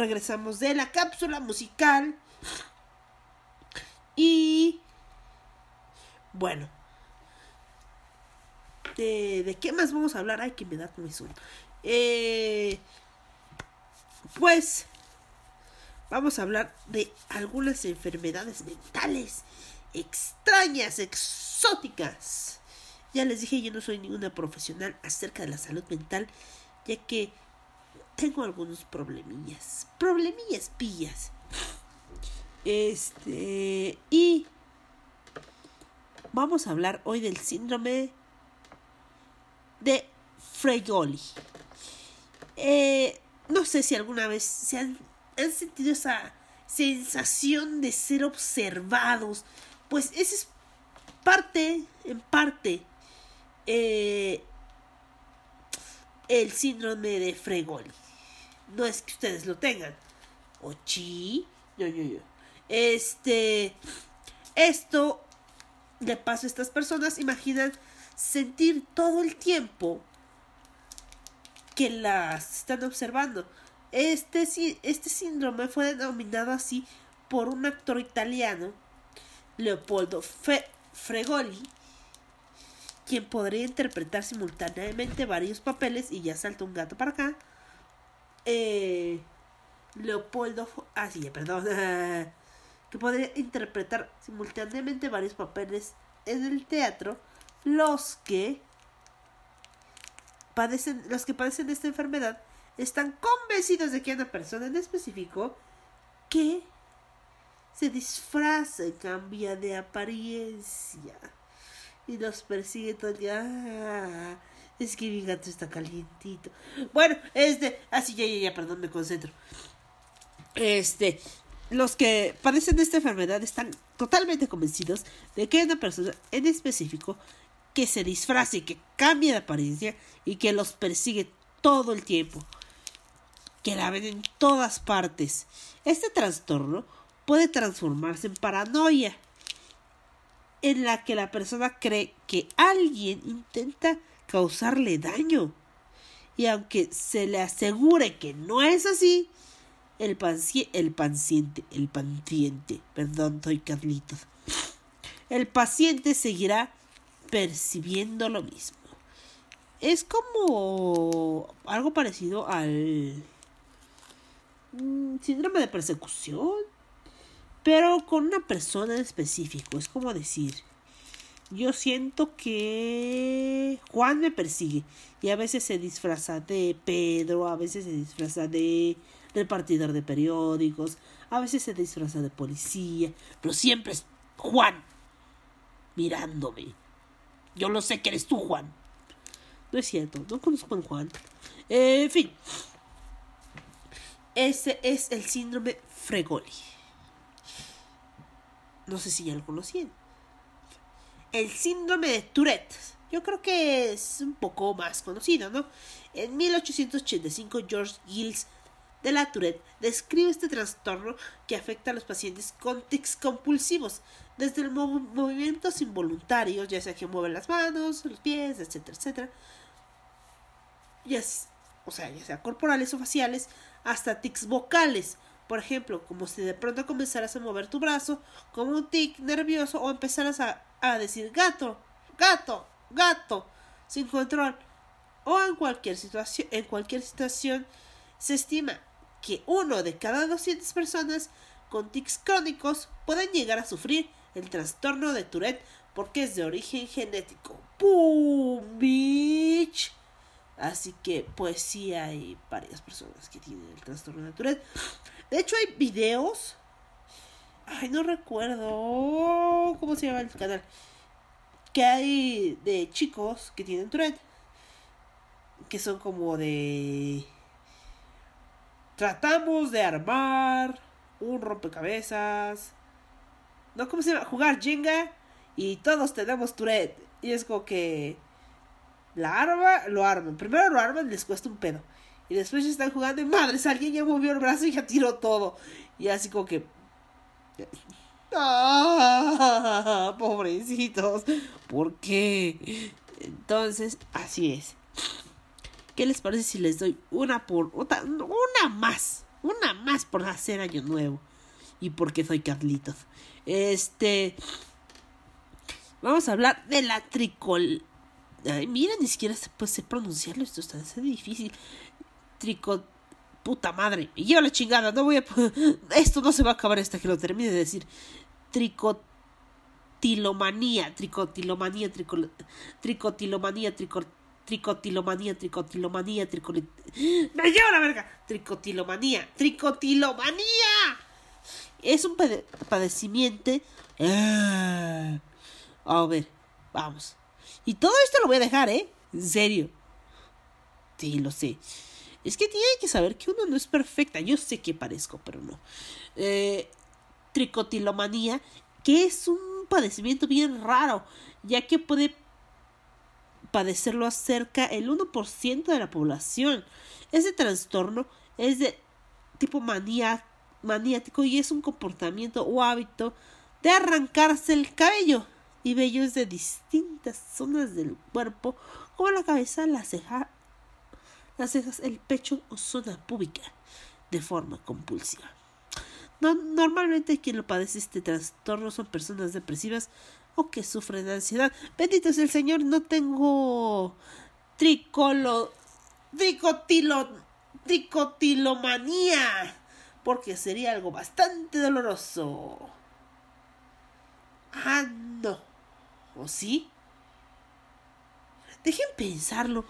Regresamos de la cápsula musical. Y bueno, de, de qué más vamos a hablar? Ay, que me da comezón. Eh, pues vamos a hablar de algunas enfermedades mentales extrañas, exóticas. Ya les dije, yo no soy ninguna profesional acerca de la salud mental, ya que tengo algunos problemillas. Problemillas pillas. Este. Y. Vamos a hablar hoy del síndrome de Fregoli. Eh, no sé si alguna vez se han, han sentido esa sensación de ser observados. Pues esa es parte, en parte, eh, el síndrome de Fregoli. No es que ustedes lo tengan. O chi. Yo, yo, yo. Este. Esto de paso estas personas imaginan sentir todo el tiempo que las están observando. Este, este síndrome fue denominado así por un actor italiano, Leopoldo Fe Fregoli, quien podría interpretar simultáneamente varios papeles y ya salta un gato para acá. Eh, Leopoldo, ah sí, perdón, *laughs* que podría interpretar simultáneamente varios papeles en el teatro, los que padecen, los que padecen de esta enfermedad están convencidos de que hay una persona en específico que se disfraza y cambia de apariencia y los persigue todo el día. Ah, es que mi gato está calientito. Bueno, este, así ya, ya, ya, perdón, me concentro. Este, los que padecen de esta enfermedad están totalmente convencidos de que hay una persona en específico que se disfraza y que cambia de apariencia y que los persigue todo el tiempo, que la ven en todas partes. Este trastorno puede transformarse en paranoia, en la que la persona cree que alguien intenta causarle daño. Y aunque se le asegure que no es así, el, el paciente, el paciente, perdón, soy Carlitos, el paciente seguirá percibiendo lo mismo. Es como algo parecido al mm, síndrome de persecución, pero con una persona en específico. Es como decir, yo siento que Juan me persigue y a veces se disfraza de Pedro, a veces se disfraza de repartidor de periódicos, a veces se disfraza de policía, pero siempre es Juan mirándome. Yo lo sé que eres tú, Juan. No es cierto, no conozco a Juan. en fin. Ese es el síndrome Fregoli. No sé si ya lo conocían. El síndrome de Tourette. Yo creo que es un poco más conocido, ¿no? En 1885 George Gilles de la Tourette describe este trastorno que afecta a los pacientes con tics compulsivos, desde los movimientos involuntarios, ya sea que mueven las manos, los pies, etcétera, etcétera, ya, o sea, ya sea corporales o faciales, hasta tics vocales, por ejemplo, como si de pronto comenzaras a mover tu brazo como un tic nervioso o empezaras a, a decir gato, gato, gato, sin control, o en cualquier situación, en cualquier situación se estima que uno de cada 200 personas con tics crónicos pueden llegar a sufrir el trastorno de Tourette porque es de origen genético. ¡Pum! Bitch. Así que, pues sí hay varias personas que tienen el trastorno de Tourette. De hecho, hay videos. Ay, no recuerdo cómo se llama el canal. Que hay de chicos que tienen Tourette. Que son como de Tratamos de armar un rompecabezas. ¿No? ¿Cómo se llama? Jugar Jenga y todos tenemos Tourette. Y es como que la arma, lo arman. Primero lo arman y les cuesta un pedo. Y después están jugando y madres, alguien ya movió el brazo y ya tiró todo. Y así como que... ¡Ah! Pobrecitos. ¿Por qué? Entonces, así es. ¿Qué les parece si les doy una por una, una más? Una más por hacer año nuevo. Y porque soy Carlitos. Este. Vamos a hablar de la tricol. Ay, mira, ni siquiera se puede pronunciarlo. Esto está es difícil. Trico. Puta madre. Me lleva la chingada. No voy a. *laughs* Esto no se va a acabar hasta que lo termine de decir. Tricotilomanía. Tricotilomanía. Trico, tricotilomanía. Trico, tricotilomanía. Tricotilomanía. Tricotilomanía. ¡Me lleva la verga! Tricotilomanía. Tricotilomanía. Es un padecimiento. Ah. A ver, vamos. Y todo esto lo voy a dejar, ¿eh? En serio. Sí, lo sé. Es que tiene que saber que uno no es perfecta. Yo sé que parezco, pero no. Eh, tricotilomanía, que es un padecimiento bien raro, ya que puede padecerlo acerca el 1% de la población. Ese trastorno es de tipo manía, maniático y es un comportamiento o hábito de arrancarse el cabello y vellos de distintas zonas del cuerpo, como la cabeza, la ceja, las cejas, el pecho o zona pública, de forma compulsiva. No, normalmente quien lo padece este trastorno son personas depresivas o que sufren de ansiedad. Bendito es el Señor, no tengo tricolo, tricotilo, tricotilomanía, porque sería algo bastante doloroso. Ah, no. ¿O sí? Dejen pensarlo.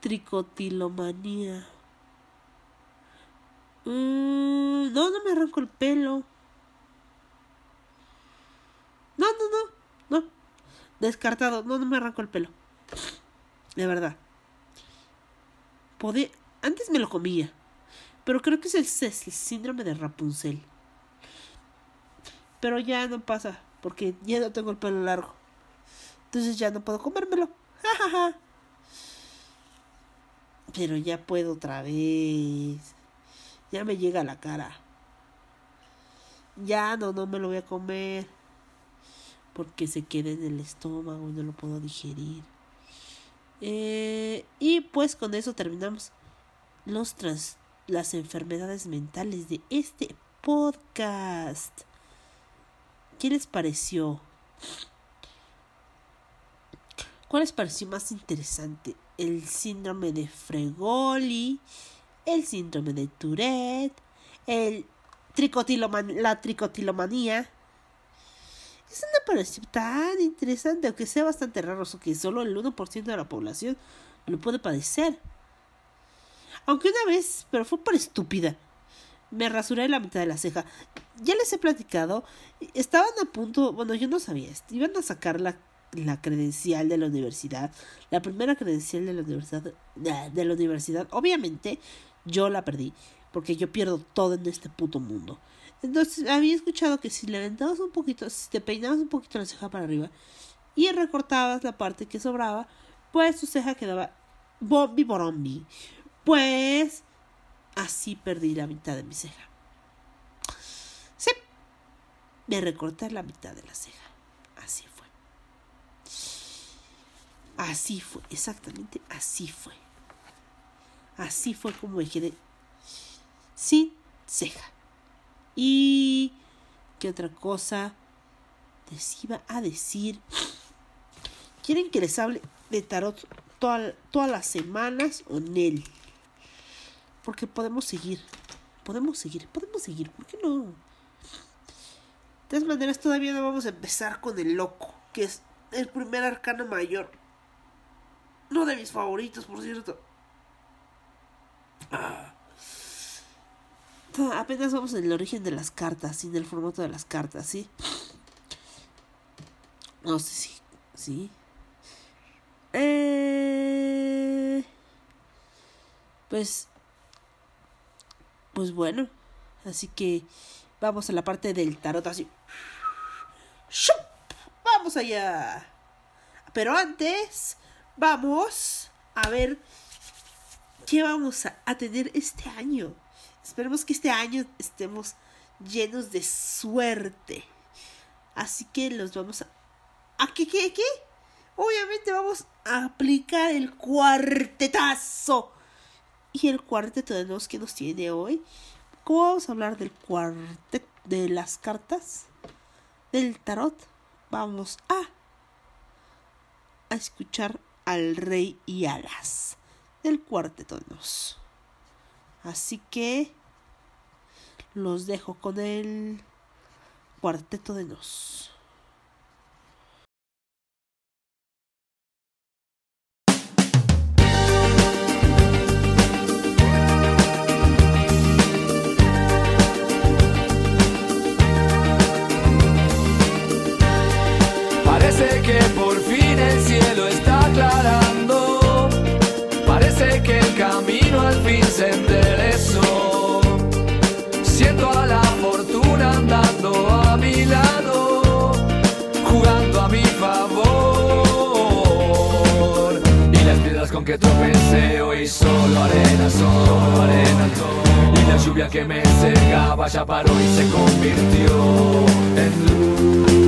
Tricotilomanía. Mm, no, no me arranco el pelo. No, no, no. No. Descartado. No, no me arranco el pelo. De verdad. Podé... Antes me lo comía. Pero creo que es el, el síndrome de Rapunzel. Pero ya no pasa. Porque ya no tengo el pelo largo. Entonces ya no puedo comérmelo. Pero ya puedo otra vez. Ya me llega a la cara. Ya no, no me lo voy a comer. Porque se queda en el estómago y no lo puedo digerir. Eh, y pues con eso terminamos los trans las enfermedades mentales de este podcast. ¿Qué les pareció? ¿Cuál les pareció más interesante? ¿El síndrome de Fregoli? ¿El síndrome de Tourette? ¿El tricotiloman la tricotilomanía? Eso no pareció tan interesante, aunque sea bastante raro, que solo el 1% de la población lo puede padecer. Aunque una vez, pero fue por estúpida, me rasuré la mitad de la ceja. Ya les he platicado, estaban a punto, bueno, yo no sabía, iban a sacar la la credencial de la universidad, la primera credencial de la universidad, de la universidad, obviamente yo la perdí, porque yo pierdo todo en este puto mundo. Entonces había escuchado que si levantabas un poquito, si te peinabas un poquito la ceja para arriba y recortabas la parte que sobraba, pues tu ceja quedaba bombi borombi. Pues así perdí la mitad de mi ceja. Sí, me recorté la mitad de la ceja. Así Así fue, exactamente así fue. Así fue como me quedé sin ceja. Y qué otra cosa les iba a decir. ¿Quieren que les hable de tarot todas las semanas o Nel? Porque podemos seguir. Podemos seguir, podemos seguir. ¿Por qué no? De todas maneras, todavía no vamos a empezar con el loco, que es el primer arcano mayor no de mis favoritos, por cierto. Ah. Apenas vamos en el origen de las cartas, sin el formato de las cartas, ¿sí? No sé si. ¿Sí? Eh, pues. Pues bueno. Así que vamos a la parte del tarot así. Vamos allá. Pero antes vamos a ver qué vamos a, tener este año. Esperemos que este año estemos llenos de suerte. Así que los vamos a... ¿A qué, qué, qué? Obviamente vamos a aplicar el cuartetazo. Y el cuarteto de dos que nos tiene hoy. ¿Cómo vamos a hablar del cuarteto? De las cartas. Del tarot. Vamos a... A escuchar al rey y alas del cuarteto de nos, Así que los dejo con el cuarteto de nos.
se enderezó. Siento a la fortuna andando a mi lado, jugando a mi favor. Y las piedras con que tropecé hoy solo arena solo arena son. Y la lluvia que me secaba ya paró y se convirtió en luz.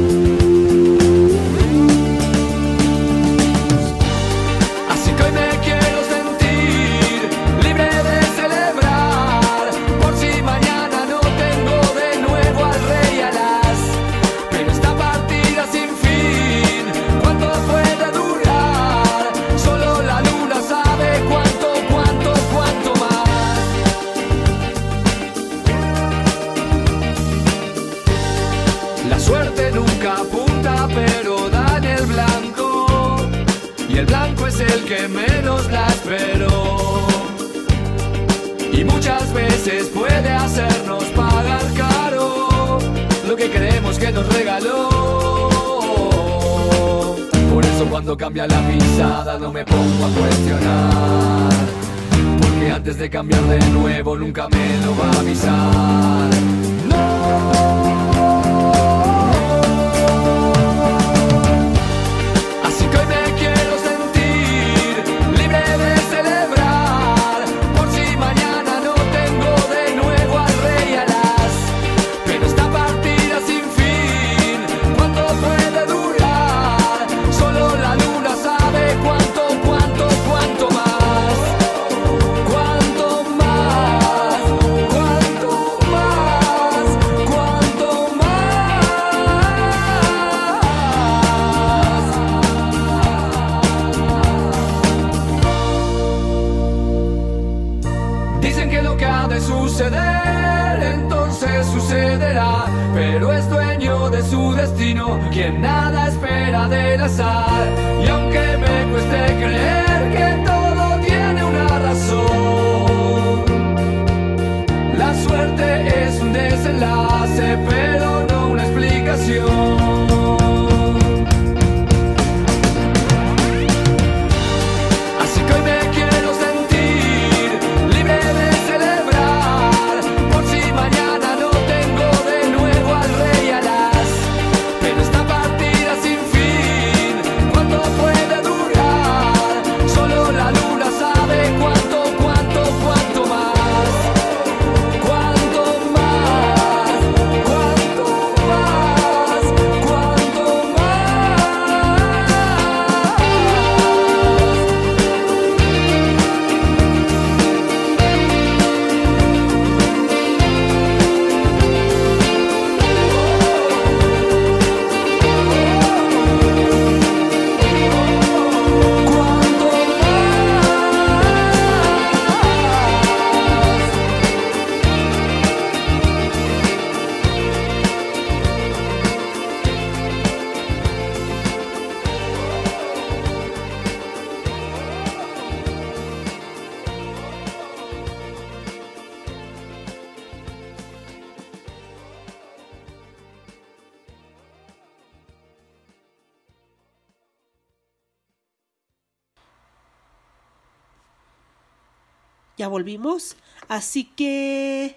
servimos. Así que...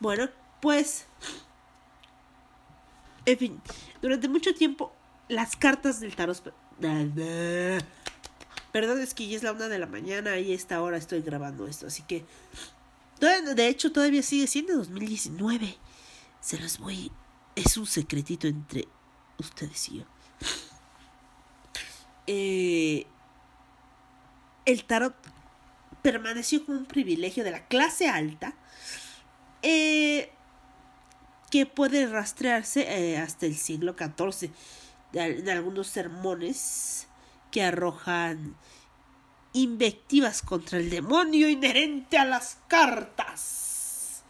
Bueno, pues... En fin, durante mucho tiempo las cartas del tarot... Perdón, es que ya es la una de la mañana y a esta hora estoy grabando esto, así que... De hecho, todavía sigue siendo 2019. Se los voy... Es un secretito entre ustedes y yo. Eh, el tarot permaneció como un privilegio de la clase alta eh, que puede rastrearse eh, hasta el siglo XIV en algunos sermones que arrojan invectivas contra el demonio inherente a las cartas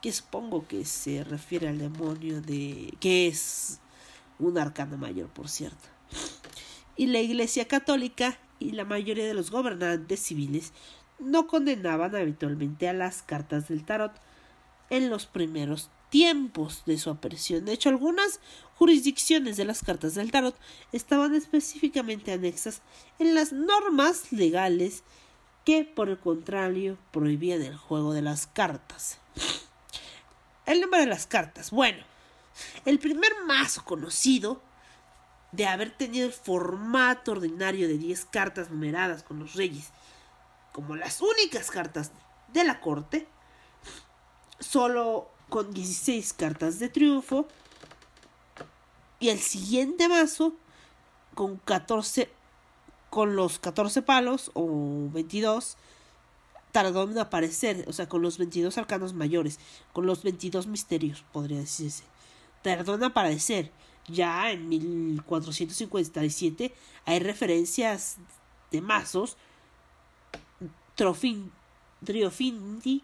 que supongo que se refiere al demonio de que es un arcano mayor por cierto. Y la iglesia católica y la mayoría de los gobernantes civiles no condenaban habitualmente a las cartas del tarot en los primeros tiempos de su aparición. De hecho, algunas jurisdicciones de las cartas del tarot estaban específicamente anexas en las normas legales que, por el contrario, prohibían el juego de las cartas. El nombre de las cartas. Bueno, el primer mazo conocido de haber tenido el formato ordinario de 10 cartas numeradas con los reyes como las únicas cartas de la corte, solo con 16 cartas de triunfo y el siguiente mazo con 14 con los 14 palos o 22 tardó en aparecer, o sea, con los 22 arcanos mayores, con los 22 misterios, podría decirse. Tardó en aparecer. Ya en 1457 hay referencias de mazos Trofin, Triofinti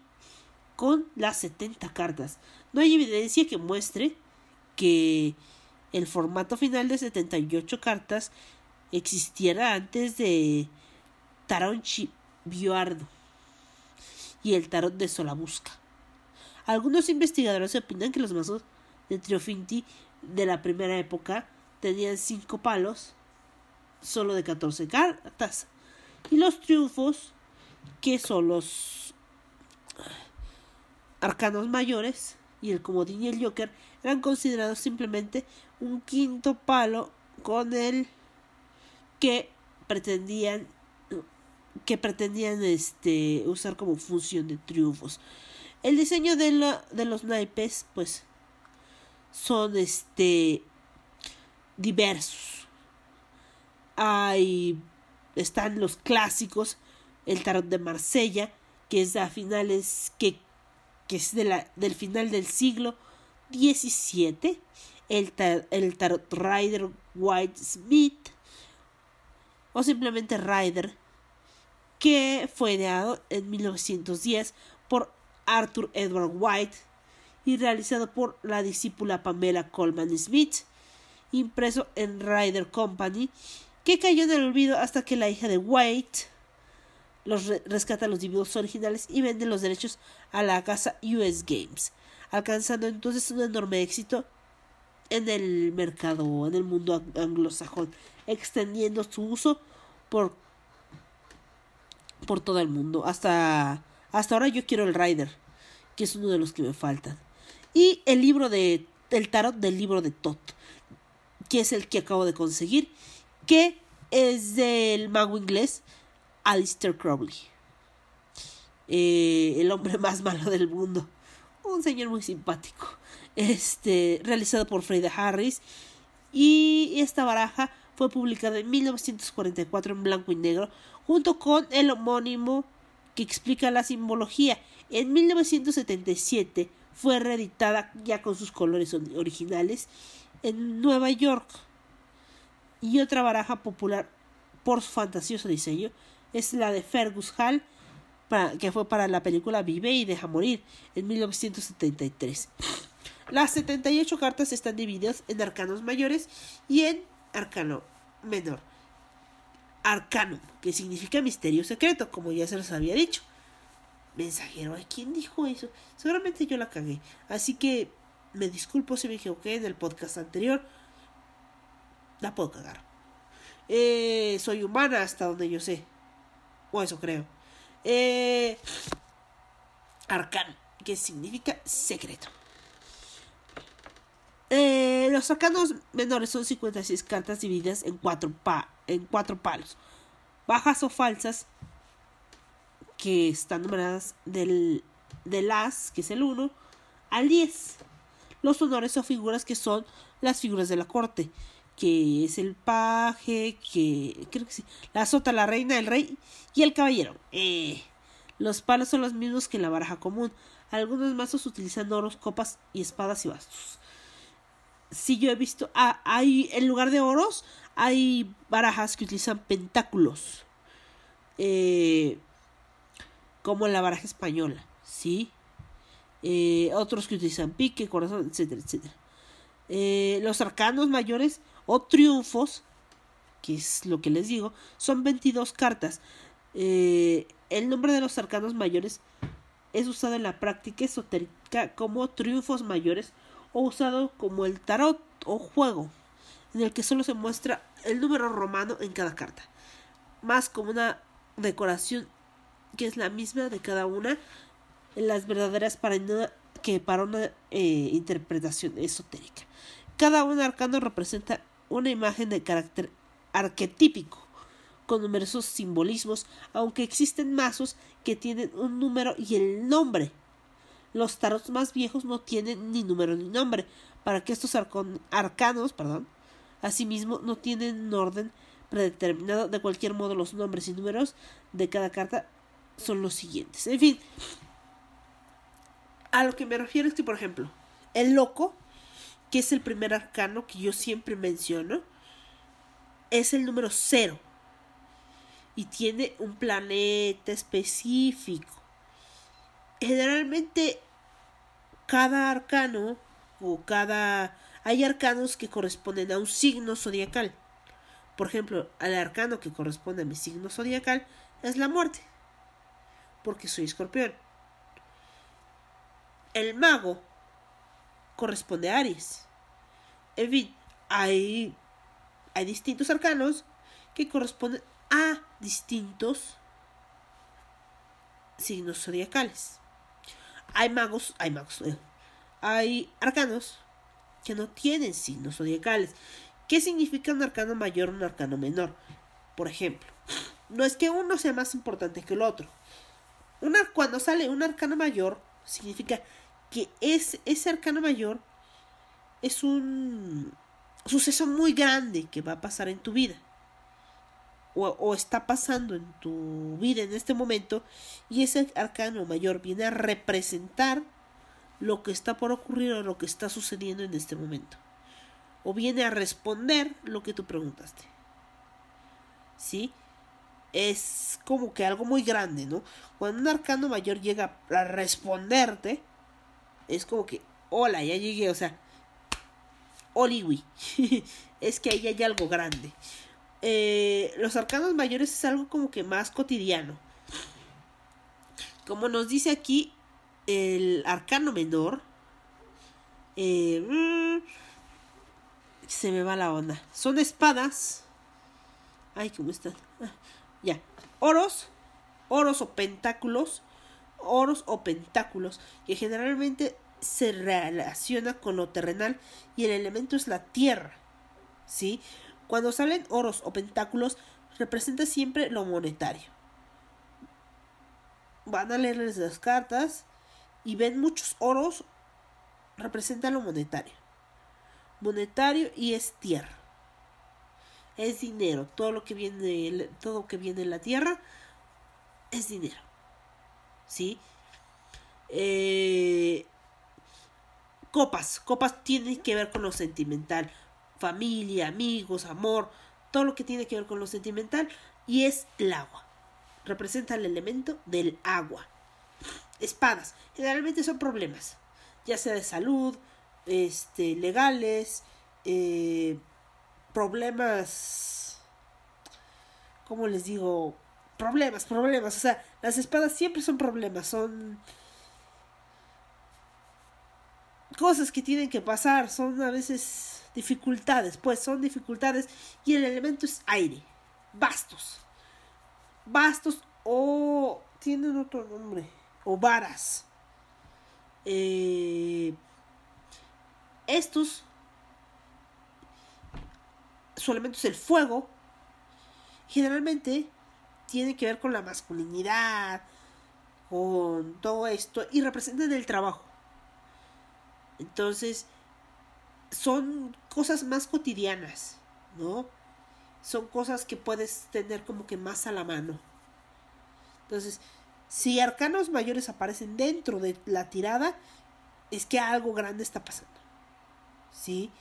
con las 70 cartas. No hay evidencia que muestre que el formato final de 78 cartas existiera antes de Taronchi Bioardo y el tarot de Solabusca. Algunos investigadores opinan que los mazos de Triofinti de la primera época tenían 5 palos, solo de 14 cartas, y los triunfos, que son los arcanos mayores y el comodín y el joker, eran considerados simplemente un quinto palo con el que pretendían que pretendían este usar como función de triunfos. El diseño de, la, de los naipes, pues, son este diversos. Hay están los clásicos, el tarot de Marsella, que es a finales que, que es de la, del final del siglo XVII, el, el tarot Rider White Smith o simplemente Rider que fue ideado en 1910 por Arthur Edward White y realizado por la discípula Pamela Coleman Smith, impreso en Rider Company, que cayó en el olvido hasta que la hija de White los rescata los dibujos originales y vende los derechos a la casa US Games, alcanzando entonces un enorme éxito en el mercado, en el mundo anglosajón, extendiendo su uso por por todo el mundo. Hasta, hasta ahora yo quiero el Rider, que es uno de los que me faltan. Y el libro de, el tarot del libro de Tot, que es el que acabo de conseguir, que es del mago inglés Alistair Crowley. Eh, el hombre más malo del mundo. Un señor muy simpático. Este, realizado por Freda Harris. Y esta baraja fue publicada en 1944 en blanco y negro junto con el homónimo que explica la simbología. En 1977 fue reeditada ya con sus colores originales en Nueva York. Y otra baraja popular por su fantasioso diseño es la de Fergus Hall, que fue para la película Vive y Deja Morir en 1973. Las 78 cartas están divididas en arcanos mayores y en arcano menor. Arcanum, que significa misterio secreto, como ya se los había dicho. Mensajero, ¿a quién dijo eso? Seguramente yo la cagué. Así que me disculpo si me equivoqué en el podcast anterior. La puedo cagar. Eh, soy humana hasta donde yo sé. O eso creo. Eh, arcano, que significa secreto. Eh, los arcanos menores son 56 cartas divididas en cuatro pa en cuatro palos, bajas o falsas, que están numeradas del, as, que es el 1, al 10. Los honores o figuras que son las figuras de la corte, que es el paje, que creo que sí, la sota, la reina, el rey y el caballero. Eh, Los palos son los mismos que en la baraja común. Algunos mazos utilizan oros, copas y espadas y bastos. Sí, yo he visto. Ah, hay. En lugar de oros, hay barajas que utilizan pentáculos. Eh, como la baraja española. ¿Sí? Eh, otros que utilizan pique, corazón, etcétera, etcétera. Eh, los arcanos mayores o triunfos, que es lo que les digo, son 22 cartas. Eh, el nombre de los arcanos mayores es usado en la práctica esotérica como triunfos mayores o usado como el tarot o juego, en el que solo se muestra el número romano en cada carta, más como una decoración que es la misma de cada una las verdaderas para una, que para una eh, interpretación esotérica. Cada un arcano representa una imagen de carácter arquetípico con numerosos simbolismos, aunque existen mazos que tienen un número y el nombre. Los tarots más viejos no tienen ni número ni nombre, para que estos arcanos, perdón, asimismo no tienen un orden predeterminado. De cualquier modo, los nombres y números de cada carta son los siguientes. En fin, a lo que me refiero es que, por ejemplo, el loco, que es el primer arcano que yo siempre menciono, es el número cero y tiene un planeta específico. Generalmente cada arcano o cada hay arcanos que corresponden a un signo zodiacal. Por ejemplo, el arcano que corresponde a mi signo zodiacal es la muerte, porque soy escorpión. El mago corresponde a Aries. En fin, hay, hay distintos arcanos que corresponden a distintos signos zodiacales. Hay magos, hay magos, eh, hay arcanos que no tienen signos zodiacales. ¿Qué significa un arcano mayor o un arcano menor? Por ejemplo, no es que uno sea más importante que el otro. Una, cuando sale un arcano mayor, significa que es, ese arcano mayor es un suceso muy grande que va a pasar en tu vida. O, está pasando en tu vida en este momento y ese arcano mayor viene a representar lo que está por ocurrir o lo que está sucediendo en este momento. O viene a responder lo que tú preguntaste. ¿sí? Es como que algo muy grande ¿no? cuando un arcano mayor llega a responderte es como que hola ya llegué o sea Oliwi *laughs* es que ahí hay algo grande eh, los arcanos mayores es algo como que más cotidiano. Como nos dice aquí el arcano menor, eh, se me va la onda. Son espadas. Ay, ¿cómo están? Ah, ya. Oros, oros o pentáculos, oros o pentáculos, que generalmente se relaciona con lo terrenal y el elemento es la tierra. ¿Sí? Cuando salen oros o pentáculos, representa siempre lo monetario. Van a leerles las cartas y ven muchos oros, representa lo monetario. Monetario y es tierra. Es dinero. Todo lo que viene, todo lo que viene de la tierra es dinero. ¿Sí? Eh, copas. Copas tienen que ver con lo sentimental familia, amigos, amor, todo lo que tiene que ver con lo sentimental y es el agua. Representa el elemento del agua. Espadas, generalmente son problemas, ya sea de salud, este, legales, eh, problemas, ¿cómo les digo? Problemas, problemas, o sea, las espadas siempre son problemas, son cosas que tienen que pasar, son a veces dificultades, pues son dificultades y el elemento es aire, bastos, bastos o tienen otro nombre, o varas. Eh, estos, su elemento es el fuego, generalmente tiene que ver con la masculinidad, con todo esto y representan el trabajo. Entonces, son cosas más cotidianas, ¿no? Son cosas que puedes tener como que más a la mano. Entonces, Si arcanos mayores aparecen dentro de la tirada, es que algo grande está pasando. ¿Sí?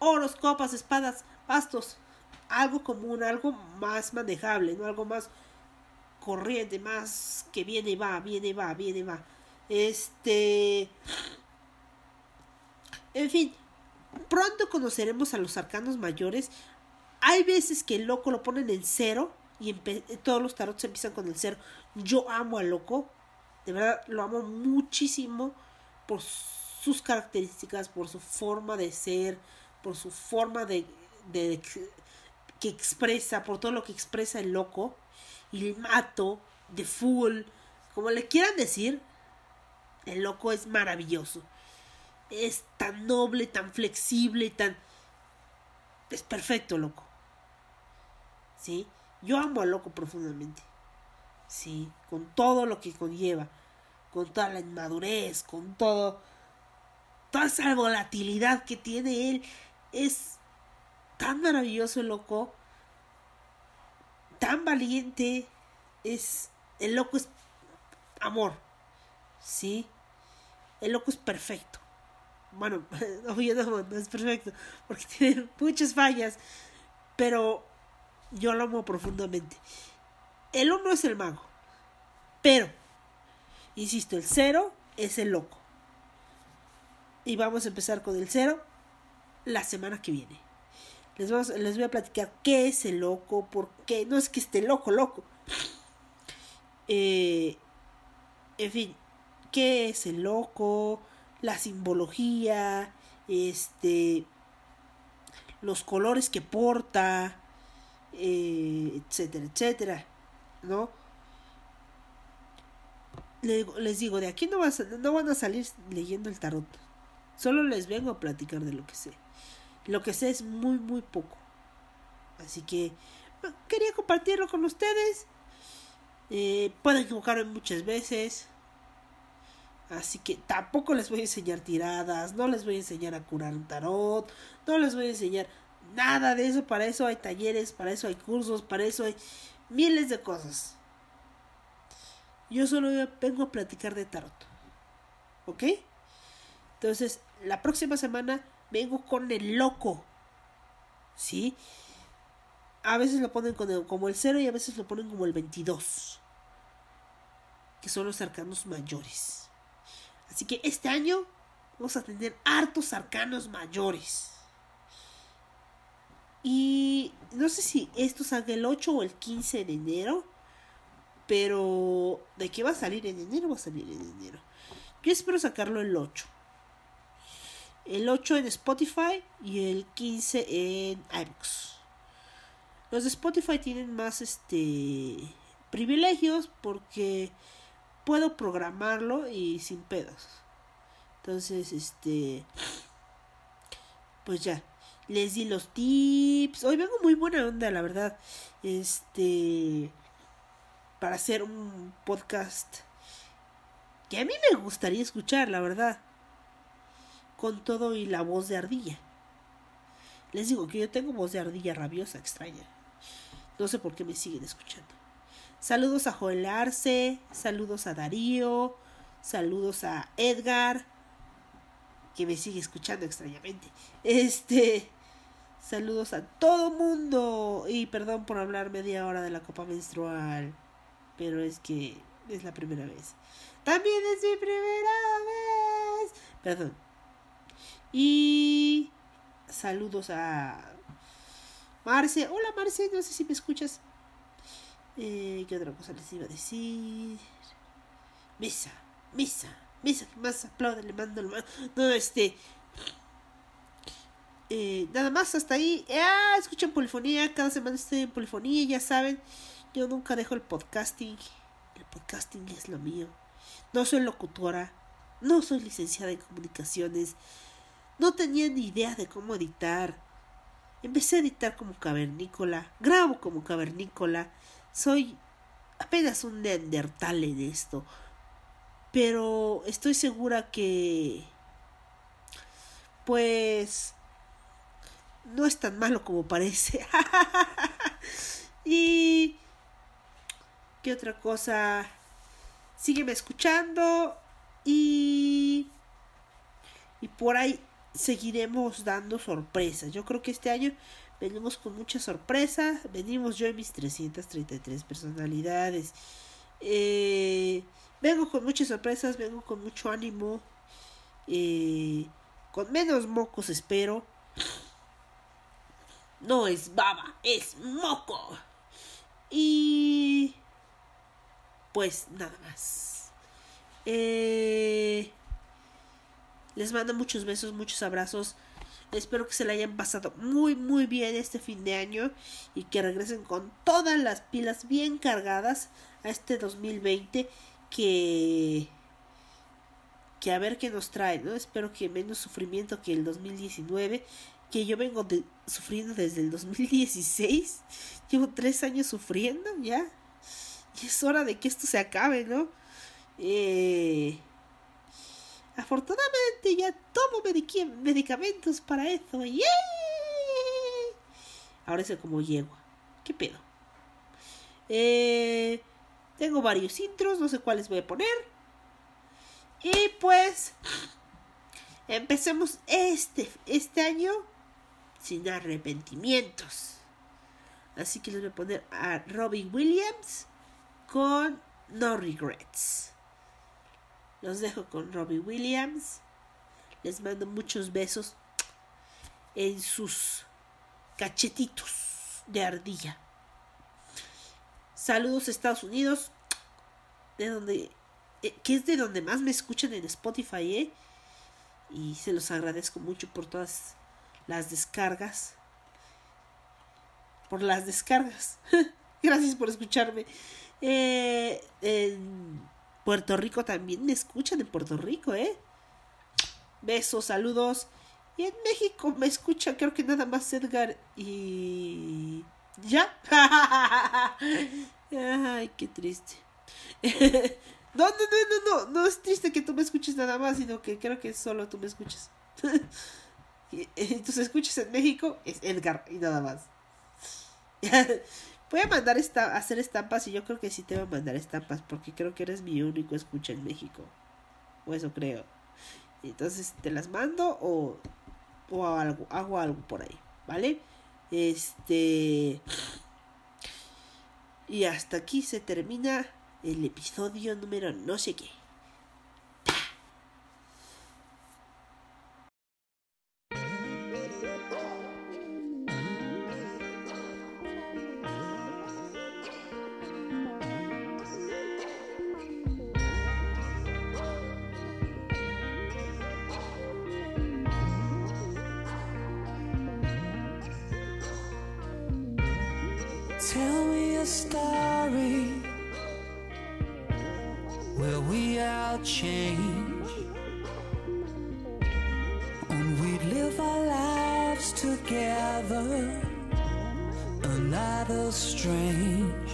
Oros, copas, espadas, bastos. Algo común, algo más manejable, ¿no? Algo más corriente, más que viene y va, viene y va, viene y va. Este. En fin, pronto conoceremos a los arcanos mayores. Hay veces que el loco lo ponen en cero y todos los tarots empiezan con el cero. Yo amo al loco, de verdad lo amo muchísimo por sus características, por su forma de ser, por su forma de, de que expresa, por todo lo que expresa el loco el mato de full, como le quieran decir, el loco es maravilloso. Es tan noble, tan flexible, tan... Es perfecto, loco. ¿Sí? Yo amo al loco profundamente. Sí, con todo lo que conlleva. Con toda la inmadurez, con todo... Toda esa volatilidad que tiene él. Es tan maravilloso el loco. Tan valiente. Es... El loco es amor. ¿Sí? El loco es perfecto. Bueno, *laughs* obvio no, no es perfecto, porque *laughs* tiene muchas fallas, pero yo lo amo profundamente. El uno es el mago, pero, insisto, el cero es el loco. Y vamos a empezar con el cero la semana que viene. Les, vamos, les voy a platicar qué es el loco, por qué, no es que esté loco, loco. Eh, en fin, qué es el loco, la simbología, este, los colores que porta, eh, etcétera, etcétera, ¿no? Le- les digo, de aquí no, vas no van a salir leyendo el tarot. Solo les vengo a platicar de lo que sé. Lo que sé es muy, muy poco. Así que bueno, quería compartirlo con ustedes. Eh, pueden equivocarme muchas veces. Así que tampoco les voy a enseñar tiradas, no les voy a enseñar a curar un tarot, no les voy a enseñar nada de eso. Para eso hay talleres, para eso hay cursos, para eso hay miles de cosas. Yo solo vengo a platicar de tarot. ¿Ok? Entonces, la próxima semana vengo con el loco. ¿Sí? A veces lo ponen como el 0 y a veces lo ponen como el 22. Que son los arcanos mayores. Así que este año vamos a tener hartos arcanos mayores. Y no sé si esto salga el 8 o el 15 de enero. Pero de qué va a salir en enero, va a salir en enero. Yo espero sacarlo el 8. El 8 en Spotify y el 15 en iBooks. Los de Spotify tienen más este privilegios porque puedo programarlo y sin pedos. Entonces, este pues ya les di los tips. Hoy vengo muy buena onda, la verdad. Este para hacer un podcast que a mí me gustaría escuchar, la verdad. Con todo y la voz de ardilla. Les digo que yo tengo voz de ardilla rabiosa, extraña. No sé por qué me siguen escuchando. Saludos a Joel Arce, saludos a Darío, saludos a Edgar, que me sigue escuchando extrañamente. Este, saludos a todo mundo. Y perdón por hablar media hora de la copa menstrual, pero es que es la primera vez. También es mi primera vez. Perdón. Y saludos a Marce. Hola Marce, no sé si me escuchas. Eh, ¿Qué otra cosa les iba a decir? Misa, misa, misa, que más aplaude, le mando el ma- No, este. Eh, nada más hasta ahí. Ah, escuchen polifonía. Cada semana estoy en polifonía, ya saben. Yo nunca dejo el podcasting. El podcasting es lo mío. No soy locutora. No soy licenciada en comunicaciones. No tenía ni idea de cómo editar. Empecé a editar como cavernícola. Grabo como cavernícola. Soy apenas un neandertal en esto. Pero estoy segura que... Pues... No es tan malo como parece. *laughs* y... ¿Qué otra cosa? Sígueme escuchando y y por ahí seguiremos dando sorpresas. Yo creo que este año venimos con muchas sorpresas. Venimos yo y mis 333 personalidades. Eh, vengo con muchas sorpresas, vengo con mucho ánimo. eh, con menos mocos espero. No es baba, es moco. Y... Pues nada más. Eh, les mando muchos besos, muchos abrazos. Espero que se le hayan pasado muy muy bien este fin de año y que regresen con todas las pilas bien cargadas a este 2020 que que a ver qué nos trae, ¿no? Espero que menos sufrimiento que el 2019, que yo vengo sufriendo desde el 2016. Llevo tres años sufriendo ya. Y es hora de que esto se acabe, ¿no? Eh, afortunadamente ya tomo medicamentos para eso. ¡Yay! Ahora sé como yegua. ¿Qué pedo? Eh, tengo varios intros, no sé cuáles voy a poner. Y pues empecemos este, este año sin arrepentimientos. Así que les voy a poner a Robin Williams con No Regrets. Los dejo con Robin Williams. Les mando muchos besos en sus cachetitos de ardilla. Saludos Estados Unidos, de donde eh, que es de donde más me escuchan en Spotify, ¿eh? Y se los agradezco mucho por todas las descargas. Por las descargas. *laughs* Gracias por escucharme. Eh, Puerto Rico también me escuchan en Puerto Rico, ¿eh? Besos, saludos. Y en México me escucha, creo que nada más Edgar y... ¿Ya? *laughs* Ay, qué triste. *laughs* No, no, no, no, no, no es triste que tú me escuches nada más, sino que creo que solo tú me escuchas. *laughs* y, y tus escuchas en México es Edgar y nada más. Voy a mandar esta, hacer estampas y yo creo que sí te voy a mandar estampas porque creo que eres mi único escucha en México. O eso creo. Entonces te las mando o, o algo, hago algo por ahí, ¿vale? Este... Y hasta aquí se termina el episodio número no sé qué.
Together. Another strange.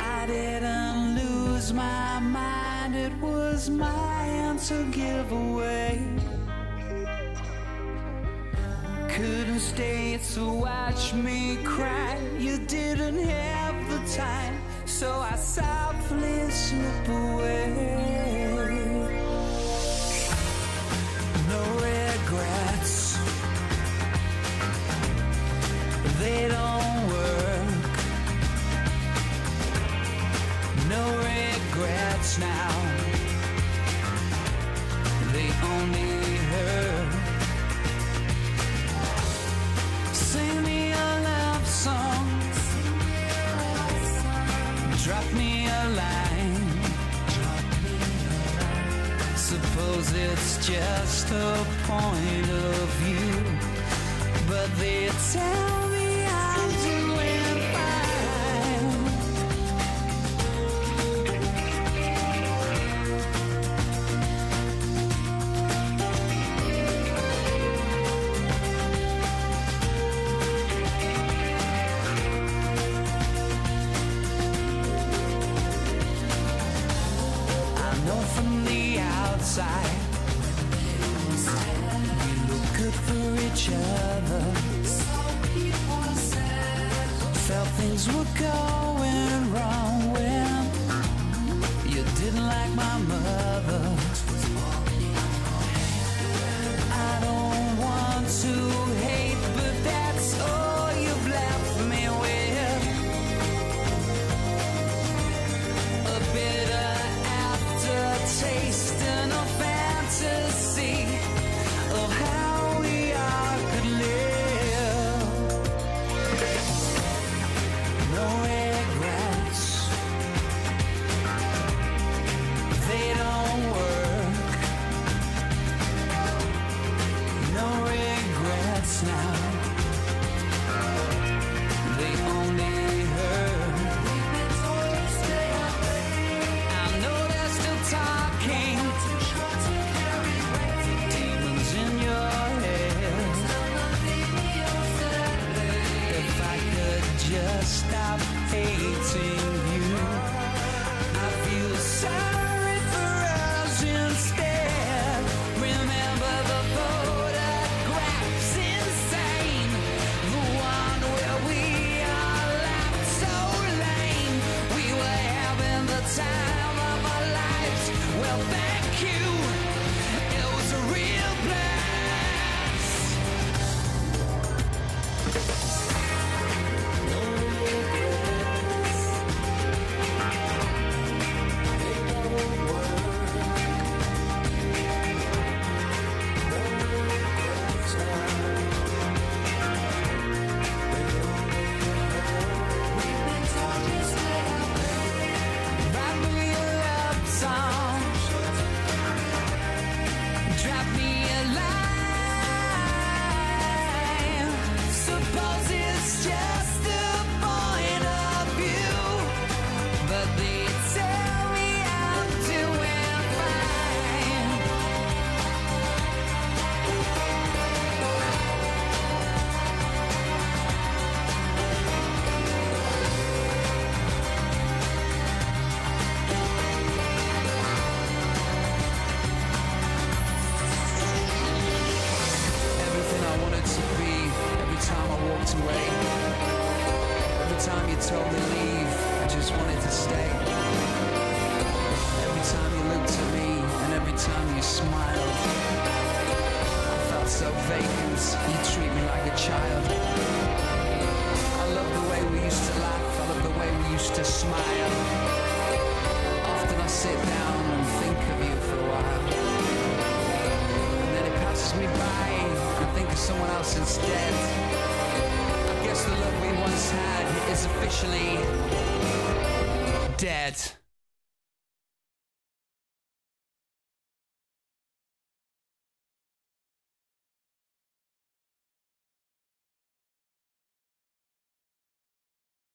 I didn't lose my mind, it was my answer giveaway couldn't stay to watch me cry. You didn't have the time, so I softly slip away. Now, they only hurt. Sing me a love song. Drop me a line. Suppose it's just a point of view, but they tell